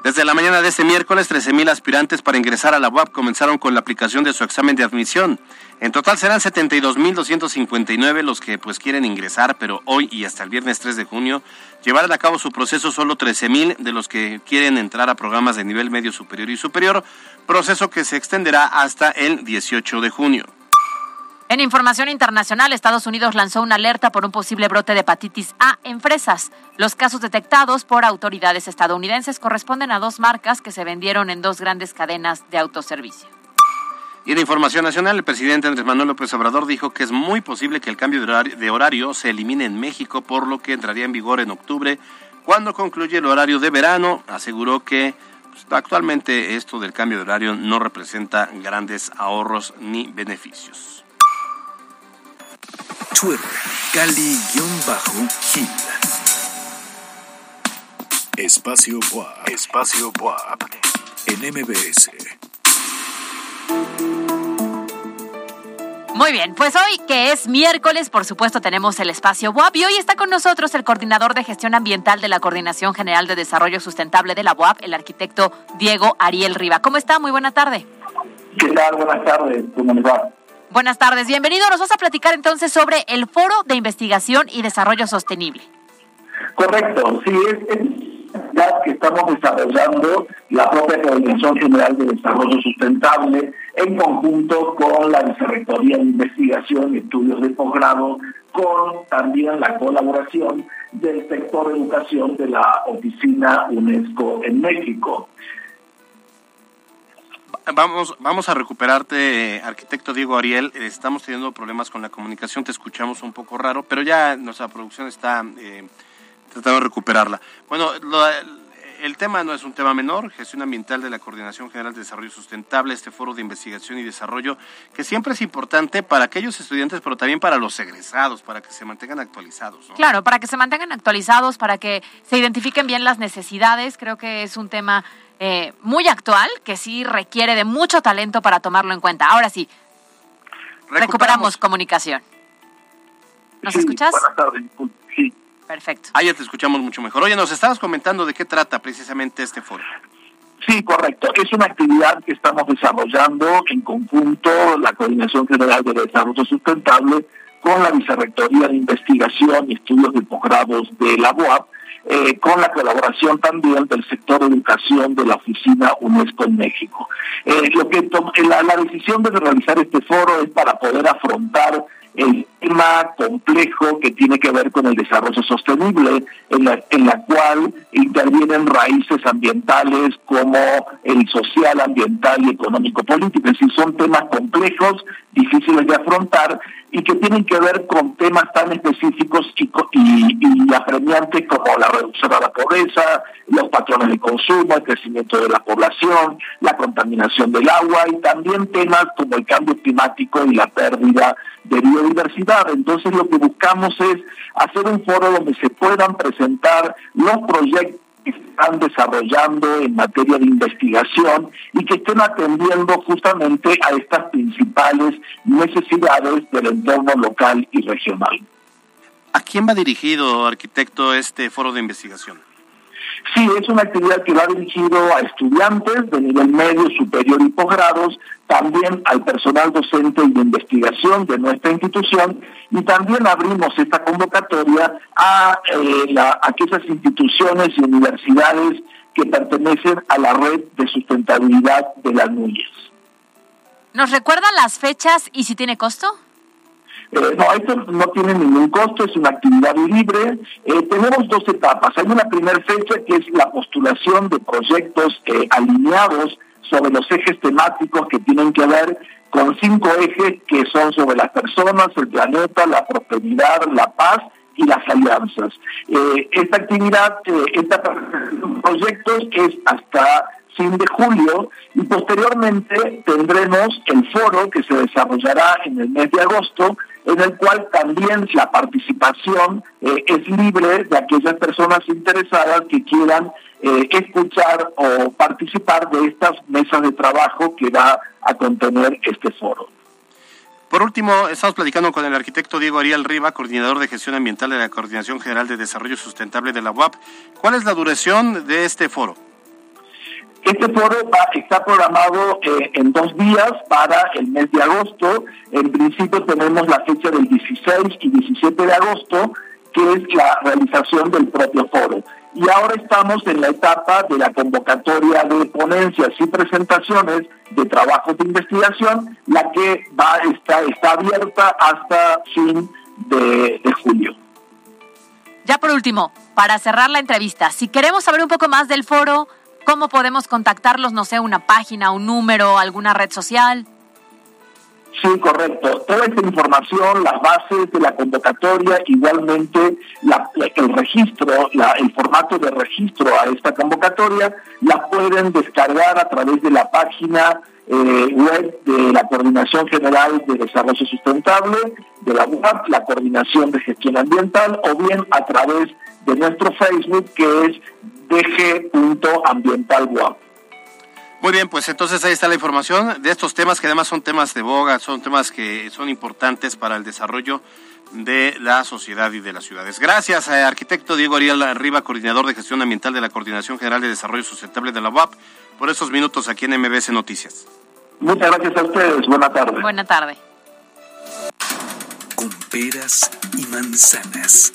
Desde la mañana de este miércoles, 13.000 aspirantes para ingresar a la UAP comenzaron con la aplicación de su examen de admisión. En total serán 72.259 los que pues quieren ingresar, pero hoy y hasta el viernes 3 de junio llevarán a cabo su proceso solo 13.000 de los que quieren entrar a programas de nivel medio superior y superior, proceso que se extenderá hasta el 18 de junio. En información internacional, Estados Unidos lanzó una alerta por un posible brote de hepatitis A en fresas. Los casos detectados por autoridades estadounidenses corresponden a dos marcas que se vendieron en dos grandes cadenas de autoservicio. Y en información nacional, el presidente Andrés Manuel López Obrador dijo que es muy posible que el cambio de horario, se elimine en México, por lo que entraría en vigor en octubre, cuando concluye el horario de verano. Aseguró que pues, actualmente esto del cambio de horario no representa grandes ahorros ni beneficios. Twitter, Cali-Gil. Espacio WAP. Espacio WAP. En MBS. Muy bien, pues hoy que es miércoles, por supuesto tenemos el espacio WAP y hoy está con nosotros el coordinador de gestión ambiental de la Coordinación General de Desarrollo Sustentable de la UAP, el arquitecto Diego Ariel Riva. ¿Cómo está? Muy buena tarde. ¿Qué tal? Buenas tardes. ¿Cómo les va? Buenas tardes, bienvenido. Nos vas a platicar entonces sobre el Foro de Investigación y Desarrollo Sostenible. Correcto, sí, es, es que estamos desarrollando la propia Coordinación General de Desarrollo Sustentable en conjunto con la Vicerrectoría de Investigación y Estudios de Posgrado, con también la colaboración del sector de educación de la Oficina UNESCO en México. Vamos, vamos a recuperarte, eh, arquitecto Diego Ariel. Estamos teniendo problemas con la comunicación, te escuchamos un poco raro, pero ya nuestra producción está eh, tratando de recuperarla. Bueno, lo, el tema no es un tema menor, gestión ambiental de la Coordinación General de Desarrollo Sustentable, este foro de investigación y desarrollo, que siempre es importante para aquellos estudiantes, pero también para los egresados, para que se mantengan actualizados. ¿no? Claro, para que se mantengan actualizados, para que se identifiquen bien las necesidades, creo que es un tema eh, muy actual que sí requiere de mucho talento para tomarlo en cuenta. Ahora sí, recuperamos, recuperamos comunicación. ¿Nos sí, escuchas? Buenas tardes, sí. Perfecto. Ah, ya te escuchamos mucho mejor. Oye, nos estabas comentando de qué trata precisamente este foro. Sí, correcto. Es una actividad que estamos desarrollando en conjunto la Coordinación General de Desarrollo Sustentable con la Vicerrectoría de Investigación y Estudios de Posgrados de la UAP, eh, con la colaboración también del sector educación de la oficina UNESCO en México. Eh, lo que la, la decisión de realizar este foro es para poder afrontar el tema complejo que tiene que ver con el desarrollo sostenible, en la, en la cual intervienen raíces ambientales como el social, ambiental y económico-político. Es decir, son temas complejos, difíciles de afrontar y que tienen que ver con temas tan específicos y, y, apremiantes como la reducción de la pobreza, los patrones de consumo, el crecimiento de la población, la contaminación del agua y también temas como el cambio climático y la pérdida de biodiversidad. Entonces lo que buscamos es hacer un foro donde se puedan presentar los proyectos están desarrollando en materia de investigación y que estén atendiendo justamente a estas principales necesidades del entorno local y regional. ¿A quién va dirigido, arquitecto, este foro de investigación? Sí, es una actividad que va dirigido a estudiantes de nivel medio, superior y posgrados, también al personal docente y de investigación de nuestra institución y también abrimos esta convocatoria a eh, aquellas instituciones y universidades que pertenecen a la red de sustentabilidad de las Núñez. ¿Nos recuerdan las fechas y si tiene costo? Eh, no, esto no tiene ningún costo, es una actividad libre. Eh, tenemos dos etapas. Hay una primera fecha que es la postulación de proyectos eh, alineados sobre los ejes temáticos que tienen que ver con cinco ejes que son sobre las personas, el planeta, la prosperidad, la paz y las alianzas. esta actividad, esta proyectos es hasta fin de julio y posteriormente tendremos el foro que se desarrollará en el mes de agosto en el cual también la participación eh, es libre de aquellas personas interesadas que quieran eh, escuchar o participar de estas mesas de trabajo que va a contener este foro. Por último, estamos platicando con el arquitecto Diego Ariel Riva, coordinador de gestión ambiental de la Coordinación General de Desarrollo Sustentable de la UAP. ¿Cuál es la duración de este foro? Este foro está programado eh, en dos días para el mes de agosto. En principio tenemos la fecha del 16 y 17 de agosto, que es la realización del propio foro. Y ahora estamos en la etapa de la convocatoria de ponencias y presentaciones de trabajos de investigación, la que va está, está abierta hasta fin de julio. Ya por último, para cerrar la entrevista, si queremos saber un poco más del foro, ¿Cómo podemos contactarlos? No sé, una página, un número, alguna red social. Sí, correcto. Toda esta información, las bases de la convocatoria, igualmente el registro, el formato de registro a esta convocatoria, la pueden descargar a través de la página eh, web de la Coordinación General de Desarrollo Sustentable, de la UAP, la Coordinación de Gestión Ambiental, o bien a través de nuestro Facebook, que es dg.ambientalwap. Muy bien, pues entonces ahí está la información de estos temas que además son temas de boga, son temas que son importantes para el desarrollo de la sociedad y de las ciudades. Gracias, eh, arquitecto Diego Ariel Arriba, coordinador de gestión ambiental de la Coordinación General de Desarrollo Sustentable de la UAP, por estos minutos aquí en MBS Noticias. Muchas gracias a ustedes. Buena tarde. Buena tarde. Con peras y manzanas.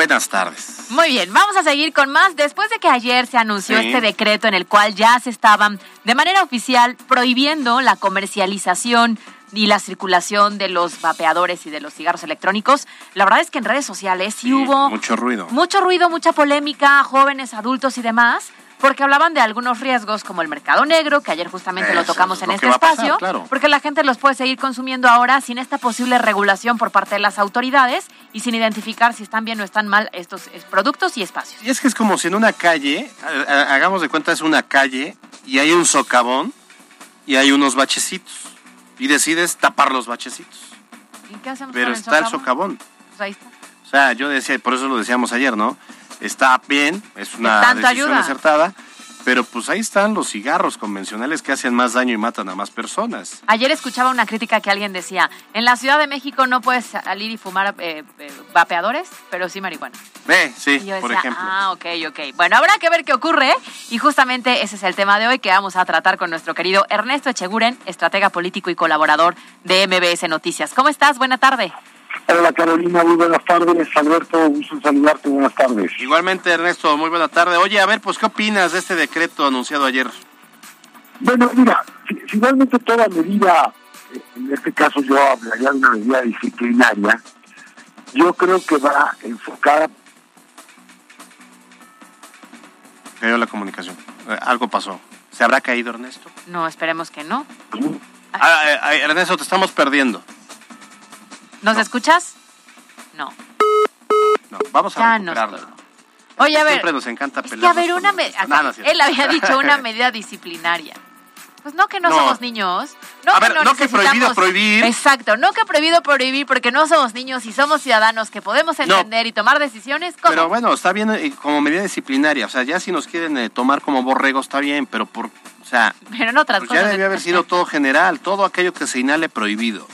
Buenas tardes. Muy bien, vamos a seguir con más. Después de que ayer se anunció este decreto en el cual ya se estaban de manera oficial prohibiendo la comercialización y la circulación de los vapeadores y de los cigarros electrónicos, la verdad es que en redes sociales sí hubo mucho ruido. Mucho ruido, mucha polémica, jóvenes, adultos y demás porque hablaban de algunos riesgos como el mercado negro, que ayer justamente lo tocamos en este espacio, porque la gente los puede seguir consumiendo ahora sin esta posible regulación por parte de las autoridades y sin identificar si están bien o están mal estos productos y espacios. Y es que es como si en una calle, hagamos de cuenta es una calle y hay un socavón y hay unos bachecitos y decides tapar los bachecitos. ¿Y qué hacemos Pero con está el socavón. Pues ahí está. O sea, yo decía, por eso lo decíamos ayer, ¿no? Está bien, es una decisión ayuda. acertada, Pero pues ahí están los cigarros convencionales que hacen más daño y matan a más personas. Ayer escuchaba una crítica que alguien decía, en la Ciudad de México no puedes salir y fumar eh, eh, vapeadores, pero sí marihuana. Eh, sí, Y yo por ejemplo. ah, ok, ok. Bueno, habrá que ver qué ocurre y justamente ese es el tema de hoy que vamos a tratar con nuestro querido Ernesto Echeguren, estratega político y colaborador de MBS Noticias. ¿Cómo estás? Buena tarde. Hola Carolina, muy buenas tardes. Alberto, gusto en saludarte, buenas tardes. Igualmente, Ernesto, muy buena tarde. Oye, a ver, pues, ¿qué opinas de este decreto anunciado ayer? Bueno, mira, fi- finalmente toda medida, en este caso yo hablaría de una medida disciplinaria, yo creo que va enfocada Cayó la comunicación. Eh, algo pasó. ¿Se habrá caído, Ernesto? No, esperemos que no. Ah, eh, eh, Ernesto, te estamos perdiendo. ¿Nos escuchas? No. No, vamos a Ya nos recuperarla. Oye, a ver, Siempre nos encanta es que pelear. a ver, una me- No, no él había dicho una medida disciplinaria. Pues no que no, No. somos niños. No A que ver, no, no que prohibido prohibir. Exacto, no que prohibido prohibir porque no somos niños y somos ciudadanos que podemos No. entender y tomar decisiones. ¿Cómo? Pero bueno, está bien eh, como medida disciplinaria. O sea, ya si nos quieren eh, tomar como borregos, está bien, pero por. O sea, Pero en otras pues ya cosas. debió haber sido todo general, todo aquello que se inhale prohibido.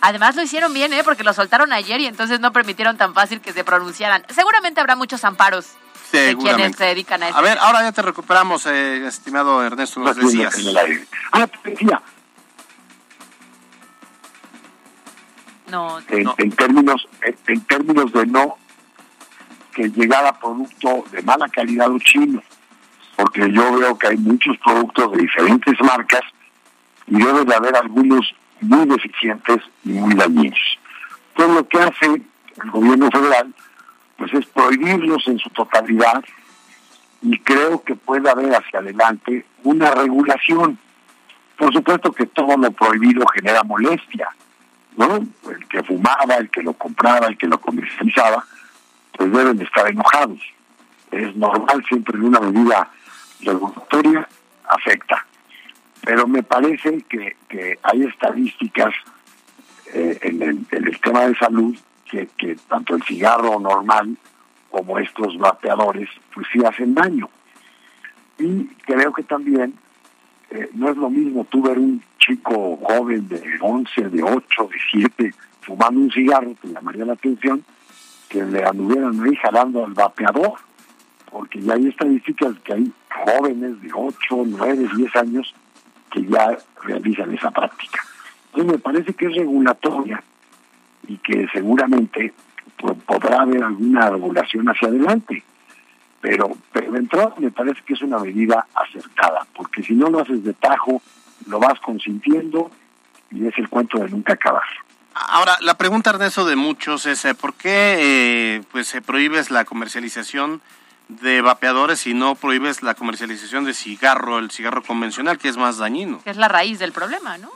Además lo hicieron bien, ¿eh? Porque lo soltaron ayer y entonces no permitieron tan fácil que se pronunciaran. Seguramente habrá muchos amparos de quienes Seguramente. se dedican a eso. A ver, ahora ya te recuperamos, eh, estimado Ernesto, nos decías. en. Ah, te decía, No, en, en términos en, en términos de no que llegara producto de mala calidad o chino, porque yo veo que hay muchos productos de diferentes marcas y debe de haber algunos muy deficientes y muy dañinos. Entonces lo que hace el gobierno federal pues es prohibirlos en su totalidad y creo que puede haber hacia adelante una regulación. Por supuesto que todo lo prohibido genera molestia, ¿no? El que fumaba, el que lo compraba, el que lo comercializaba, pues deben de estar enojados. Es normal siempre en una medida regulatoria afecta. Pero me parece que, hay estadísticas eh, en, el, en tema de salud que, que tanto el cigarro normal como estos vapeadores pues sí hacen daño. Y creo que también eh, no es lo mismo tú ver un chico joven de 11, de 8, de 7 fumando un cigarro, te llamaría la atención, que le anduvieran ahí jalando al vapeador, porque ya hay estadísticas que hay jóvenes de 8, 9, 10 años que ya realizan esa práctica. Entonces me parece que es regulatoria y que seguramente po- podrá haber alguna regulación hacia adelante. Pero, pero entrada me parece que es una medida acertada, porque si no lo haces de tajo, lo vas consintiendo y es el cuento de nunca acabar. Ahora, la pregunta, Ernesto, de muchos es eh, ¿por qué eh, pues se prohíbes la comercialización de vapeadores y no prohíbes la comercialización de cigarro, el cigarro convencional, que es más dañino? Que es la raíz del problema, ¿no?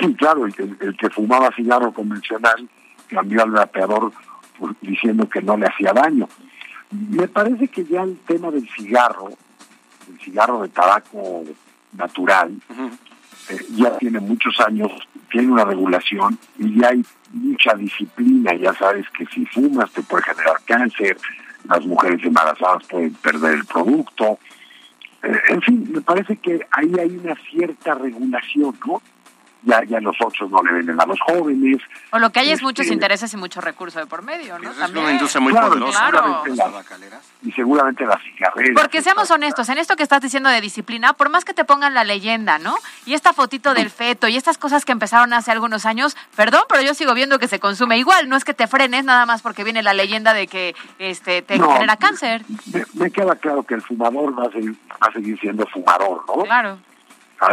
Sí, claro, el que, el que fumaba cigarro convencional cambió al vapeador pues, diciendo que no le hacía daño. Me parece que ya el tema del cigarro, el cigarro de tabaco natural, eh, ya tiene muchos años, tiene una regulación y ya hay mucha disciplina. Ya sabes que si fumas te puede generar cáncer, las mujeres embarazadas pueden perder el producto. Eh, en fin, me parece que ahí hay una cierta regulación, ¿no? Ya, ya los otros no le venden a los jóvenes. O lo que hay es Este, muchos intereses y mucho recurso de por medio, ¿no? También. una industria muy Claro, poderosa. claro. seguramente la- y seguramente las cigarreras. Porque seamos honestos, en esto que estás diciendo de disciplina, por más que te pongan la leyenda, ¿no? Y esta fotito del feto y estas cosas que empezaron hace algunos años, perdón, pero yo sigo viendo que se consume igual, no es que te frenes nada más porque viene la leyenda de que este te No. genera cáncer. Me, me queda claro que el fumador va a seguir, va a seguir siendo fumador, ¿no? Claro.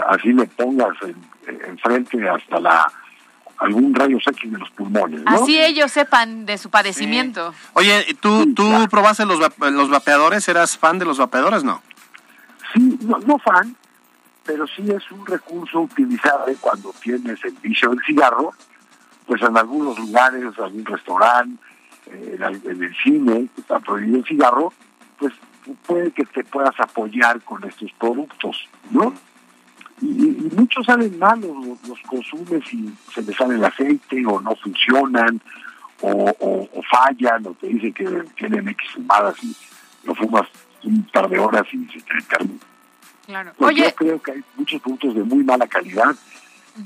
Así le pongas en- enfrente hasta la algún rayo X de los pulmones, ¿no? Así ellos sepan de su padecimiento. Oye, ¿tú, tú probaste los, los vapeadores? ¿Eras fan de los vapeadores? No. Sí, no, no fan, pero sí es un recurso utilizable cuando tienes el vicio del cigarro, pues en algunos lugares, algún restaurante, eh, en, en el cine, que está prohibido el cigarro, pues puede que te puedas apoyar con estos productos, ¿no? Y, y muchos salen malos, los, los consumes y se les sale el aceite o no funcionan o, o- o fallan o te dicen que tienen X fumadas y lo fumas un par de horas y se te termina. Claro. Pues Oye, Yo creo que hay muchos productos de muy mala calidad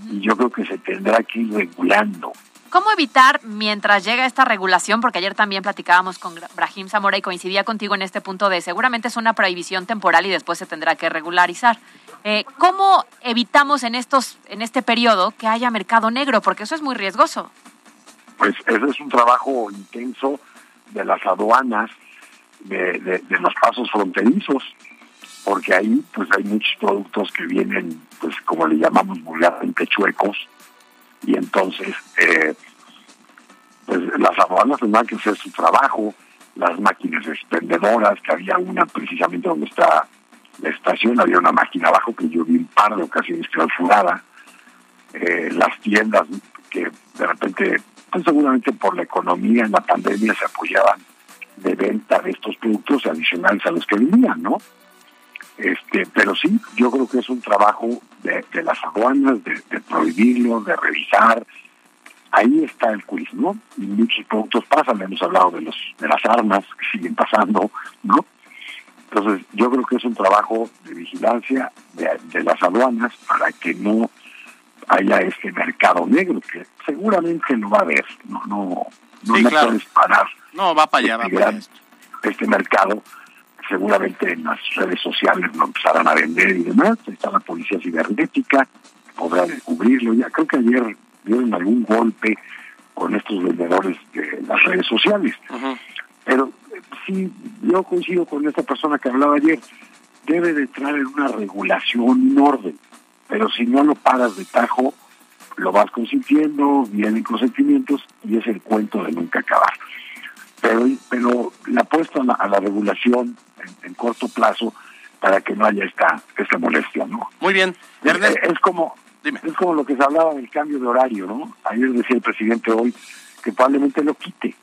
y yo creo que se tendrá que ir regulando. ¿cómo evitar mientras llega esta regulación? Porque ayer también platicábamos con Brahim Zamora y coincidía contigo en este punto de seguramente es una prohibición temporal y después se tendrá que regularizar. Eh, ¿Cómo evitamos en estos en este periodo que haya mercado negro? Porque eso es muy riesgoso. Pues ese es un trabajo intenso de las aduanas, de, de- de los pasos fronterizos, porque ahí pues hay muchos productos que vienen, pues como le llamamos vulgarmente chuecos, y entonces eh, pues las aduanas tendrán que hacer su trabajo, las máquinas expendedoras, que había una precisamente donde está la estación, había una máquina abajo que yo vi un par de ocasiones clausurada, eh, las tiendas que de repente, pues seguramente por la economía en la pandemia se apoyaban de venta de estos productos adicionales a los que venían, ¿no? Este, pero sí, yo creo que es un trabajo de, las aduanas, de, de prohibirlo, de revisar. Ahí está el quiz, ¿no? Y muchos productos pasan, hemos hablado de los de las armas que siguen pasando, ¿no? Entonces, yo creo que es un trabajo de vigilancia de, de las aduanas para que no haya este mercado negro, que seguramente lo va a haber, no, no, no, Sí, no claro. puedes parar No, va para allá, va este, para allá. gran- este mercado. Seguramente en las redes sociales lo empezarán a vender y demás. Está la policía cibernética, podrá descubrirlo. Ya creo que ayer dieron algún golpe con estos vendedores de las redes sociales. Pero sí, yo coincido con esta persona que hablaba ayer, debe de entrar en una regulación, un orden, pero si no lo paras de tajo, lo vas consintiendo, vienen consentimientos y es el cuento de nunca acabar. Pero, pero la apuesta a la, a la regulación en, en corto plazo para que no haya esta, esta molestia, ¿no? Muy bien. Eh, Es como, es como lo que se hablaba del cambio de horario, ¿no? Ayer decía el presidente hoy que probablemente lo quite.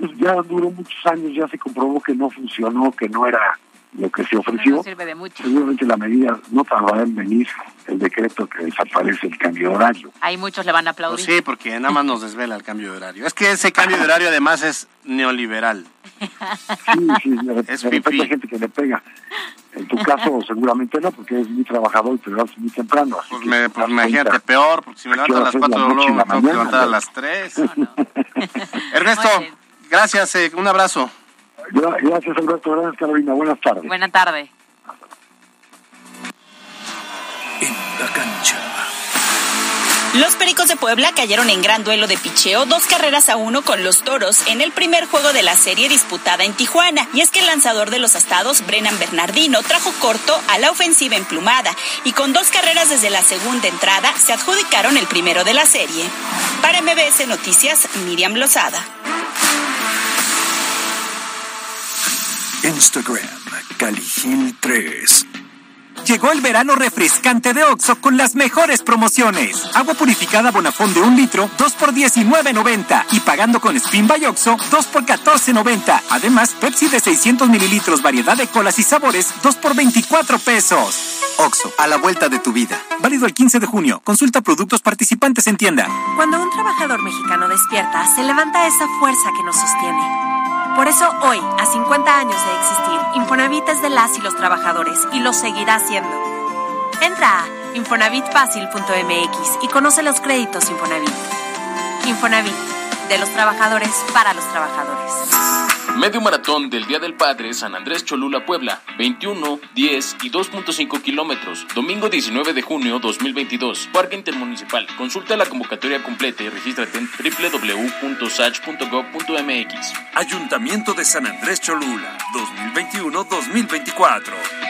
Pues ya duró muchos años, ya se comprobó que no funcionó, que no era lo que se ofreció. No sirve de mucho. Seguramente la medida no tardará en venir el decreto que desaparece el cambio de horario. Ahí muchos le van a aplaudir. Pues sí, porque nada más nos desvela el cambio de horario. Es que ese cambio de horario además es neoliberal. Sí, sí, de, de repente hay gente que le pega. En tu caso seguramente no, porque eres muy trabajador y te levantas muy temprano. Así Pues, que me, pues imagínate peor, porque si me levanto a las 4 luego me tengo que levantar a las 3. Ernesto, gracias, eh, un abrazo. Gracias, Alberto. Gracias, Carolina. Buenas tardes. Buena tarde. La cancha. Los Pericos de Puebla cayeron en gran duelo de picheo, dos carreras a uno con los Toros en el primer juego de la serie disputada en Tijuana. Y es que el lanzador de los astados, Brennan Bernardino, trajo corto a la ofensiva emplumada y con dos carreras desde la segunda entrada se adjudicaron el primero de la serie. Para MBS Noticias, Miriam Lozada. Instagram, Caligil 3. Llegó el verano refrescante de Oxo con las mejores promociones. Agua purificada Bonafón de un litro, 2 por 19.90. Y pagando con Spin by Oxo, 2 por 14.90. Además, Pepsi de 600 mililitros, variedad de colas y sabores, 2 por 24 pesos. Oxo, a la vuelta de tu vida. Válido el 15 de junio. Consulta productos participantes en tienda. Cuando un trabajador mexicano despierta, se levanta esa fuerza que nos sostiene. Por eso hoy, a 50 años de existir, Infonavit es de las y los trabajadores y lo seguirá haciendo. Entra a infonavitfacil.mx y conoce los créditos Infonavit. Infonavit, de los trabajadores para los trabajadores. Medio maratón del Día del Padre San Andrés Cholula Puebla, 21, 10 y 2.5 kilómetros, domingo 19 de junio 2022, Parque Intermunicipal. Consulta la convocatoria completa y regístrate en www.sach.gov.mx. Ayuntamiento de San Andrés Cholula, 2021-2024.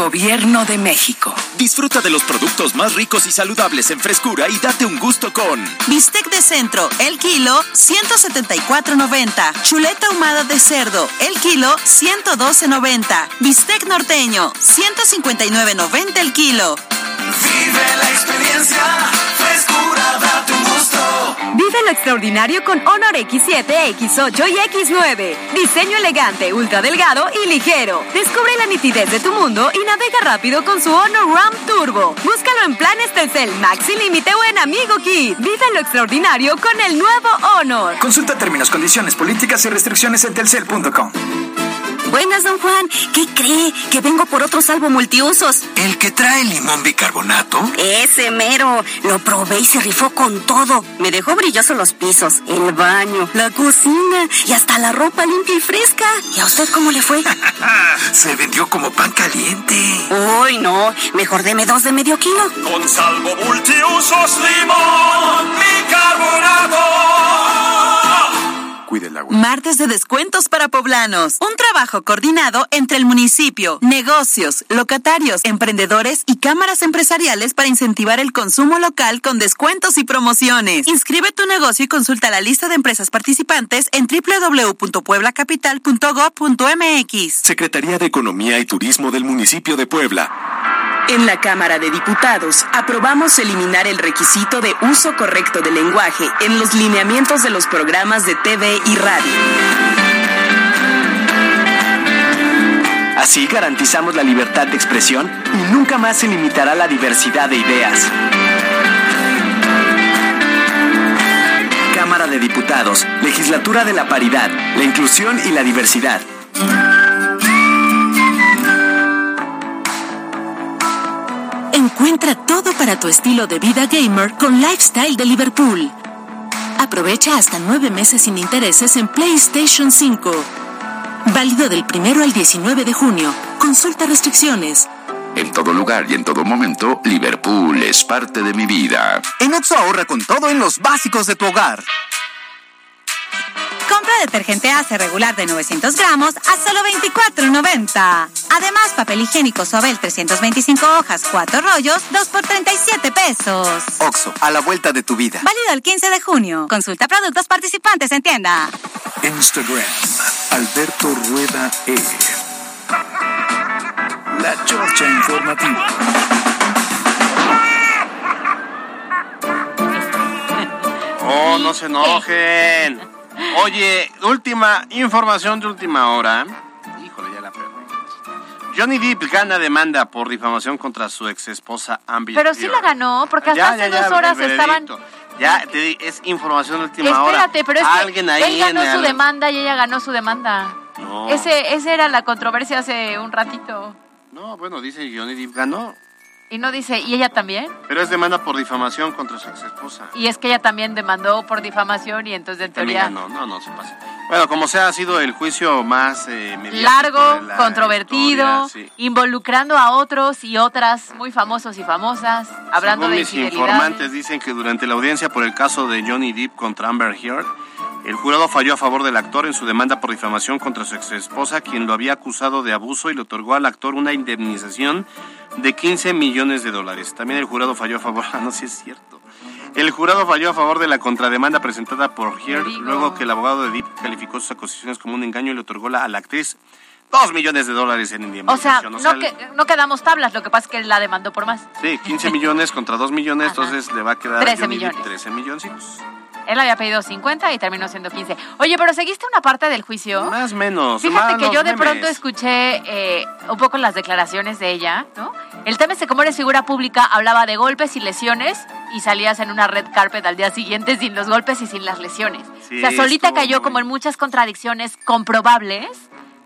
Gobierno de México. Disfruta de los productos más ricos y saludables en frescura y date un gusto con Bistec de centro, el kilo, 174.90. Chuleta ahumada de cerdo, el kilo, 112.90. Bistec norteño, 159.90 el kilo. Vive la experiencia, frescura. Vive lo extraordinario con Honor X7, X8 y X9. Diseño elegante, ultra delgado y ligero. Descubre la nitidez de tu mundo y navega rápido con su Honor RAM Turbo. Búscalo en planes Telcel Maxi Límite o en Amigo Kit. Vive lo extraordinario con el nuevo Honor. Consulta términos, condiciones, políticas y restricciones en telcel.com. Buenas, don Juan. ¿Qué cree? Que vengo por otro salvo multiusos. ¿El que trae limón bicarbonato? Ese mero. Lo probé y se rifó con todo. Me dejó brillosos los pisos, el baño, la cocina y hasta la ropa limpia y fresca. ¿Y a usted cómo le fue? Se vendió como pan caliente. Uy, no. Mejor deme dos de medio kilo. Con salvo multiusos limón bicarbonato. Cuide el agua. Martes de descuentos para poblanos. Un trabajo coordinado entre el municipio, negocios, locatarios, emprendedores y cámaras empresariales para incentivar el consumo local con descuentos y promociones. Inscribe tu negocio y consulta la lista de empresas participantes en www.pueblacapital.gov.mx. Secretaría de Economía y Turismo del municipio de Puebla. En la Cámara de Diputados aprobamos eliminar el requisito de uso correcto del lenguaje en los lineamientos de los programas de TV y radio. Así garantizamos la libertad de expresión y nunca más se limitará la diversidad de ideas. Cámara de Diputados, Legislatura de la Paridad, la Inclusión y la Diversidad. Encuentra todo para tu estilo de vida gamer con Lifestyle de Liverpool. Aprovecha hasta nueve meses sin intereses en PlayStation 5. Válido del primero al 19 de junio. Consulta restricciones. En todo lugar y en todo momento, Liverpool es parte de mi vida. En Oxo ahorra con todo en los básicos de tu hogar. Compra detergente Ace regular de 900 gramos a solo 24.90. Además, papel higiénico Sobel 325 hojas, 4 rollos, 2 por 37 pesos. Oxo, a la vuelta de tu vida. Válido el 15 de junio. Consulta productos participantes en tienda. Instagram, Alberto Rueda E. La Chorcha Informativa. Oh, no se enojen. Oye, última información de última hora. Híjole, ya la perdí. Johnny Depp gana demanda por difamación contra su ex esposa Amber Pero sí la ganó, porque hasta Ya, hace ya, ya, dos horas estaban... Ya, te di, es información de última hora. Espérate, pero es que Alguien ahí él ganó su demanda y ella ganó su demanda. No. Ese, ese era la controversia hace un ratito. No, bueno, dice que Johnny Depp ganó. Y no dice, ¿y ella también? Pero es demanda por difamación contra su ex esposa. Y es que ella también demandó por difamación y entonces en teoría ganó. No, no se pasa. Bueno, como sea, ha sido el juicio más eh, largo, la controvertido, historia, sí. involucrando a otros y otras muy famosos y famosas, hablando Según de mis informantes dicen que durante la audiencia por el caso de Johnny Depp contra Amber Heard, el jurado falló a favor del actor en su demanda por difamación contra su ex esposa, quien lo había acusado de abuso y le otorgó al actor una indemnización de 15 millones de dólares. También el jurado falló a favor, no sé si es cierto. El jurado falló a favor de la contrademanda presentada por Heard, luego que el abogado de Depp calificó sus acusaciones como un engaño y le otorgó la- a la actriz 2 millones de dólares en O indemnización. sea, no, que- no quedamos tablas, lo que pasa es que él la demandó por más. Sí, 15 millones contra 2 millones, entonces le va a quedar a 13 Johnny Depp millones. 13 milloncitos. Él había pedido 50 y terminó siendo 15. Oye, pero ¿seguiste una parte del juicio? Más o menos. Fíjate más que yo de memes. pronto escuché eh, un poco las declaraciones de ella, ¿no? El tema es que como eres figura pública, hablaba de golpes y lesiones y salías en una red carpet al día siguiente sin los golpes y sin las lesiones. Sí, o sea, solita cayó como en muchas contradicciones comprobables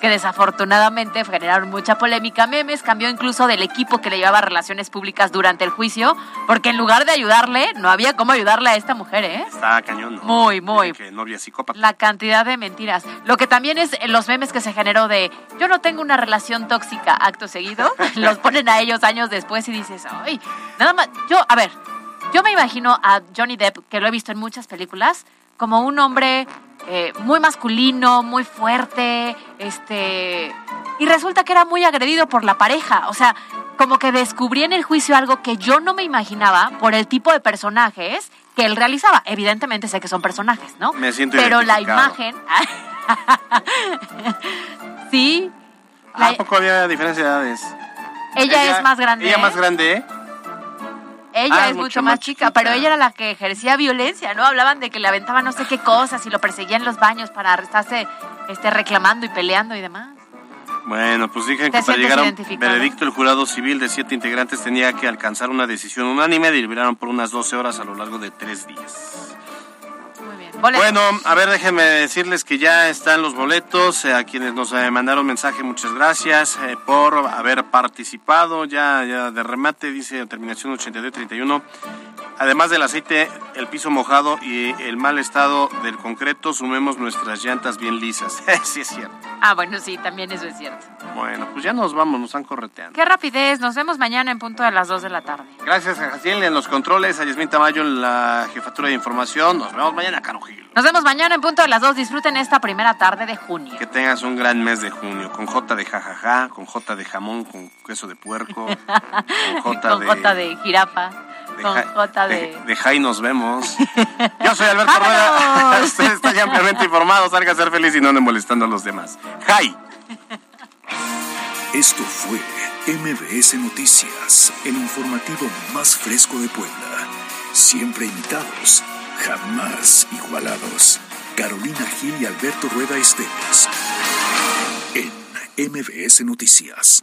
que desafortunadamente generaron mucha polémica, memes, cambió incluso del equipo que le llevaba relaciones públicas durante el juicio, porque en lugar de ayudarle, no había cómo ayudarle a esta mujer, ¿eh? Está cañón. ¿no? Muy, muy. Que novia psicópata. La cantidad de mentiras. Lo que también es eh, los memes que se generó de yo no tengo una relación tóxica acto seguido, los ponen a ellos años después y dices, ay, nada más, yo, a ver, yo me imagino a Johnny Depp, que lo he visto en muchas películas, como un hombre eh, muy masculino, muy fuerte, este, y resulta que era muy agredido por la pareja. O sea, como que descubrí en el juicio algo que yo no me imaginaba por el tipo de personajes que él realizaba. Evidentemente sé que son personajes, ¿no? Me siento Pero la imagen... sí. ¿A poco había diferencia de edades? Ella, es más grande. Ella más grande, ¿eh? Ella Ah, es mucho más chica, pero ella era la que ejercía violencia, ¿no? Hablaban de que le aventaban no sé qué cosas y lo perseguían en los baños para estarse este, reclamando y peleando y demás. Bueno, pues dijeron ¿Te que para llegar a un veredicto el jurado civil de siete integrantes tenía que alcanzar una decisión unánime. Deliberaron por unas 12 horas a lo largo de tres días. Bueno, a ver, déjenme decirles que ya están los boletos. eh, a quienes nos eh, mandaron mensaje, muchas gracias eh, por haber participado. Ya, ya de remate, dice terminación 8231. Además del aceite, el piso mojado y el mal estado del concreto, sumemos nuestras llantas bien lisas. sí, es cierto. Ah, bueno, sí, también eso es cierto. Bueno, pues ya nos vamos, nos están correteando. Qué rapidez, nos vemos mañana en punto de las 2 de la tarde. Gracias a Jaciel en los controles, a Yasmín Tamayo en la jefatura de información. Nos vemos mañana, Caro Gil. Nos vemos mañana en punto de las 2. Disfruten esta primera tarde de junio. Que tengas un gran mes de junio, con J de jajaja, con J de jamón, con queso de puerco, con J con de... J de jirafa, con J de, de... de Jai nos vemos. Yo soy Alberto. Rueda. Usted está ya ampliamente informado. Salga a ser feliz y no ande molestando a los demás. Jai. Esto fue MBS Noticias, el informativo más fresco de Puebla. Siempre imitados, jamás igualados. Carolina Gil y Alberto Rueda Esteves. En MBS Noticias.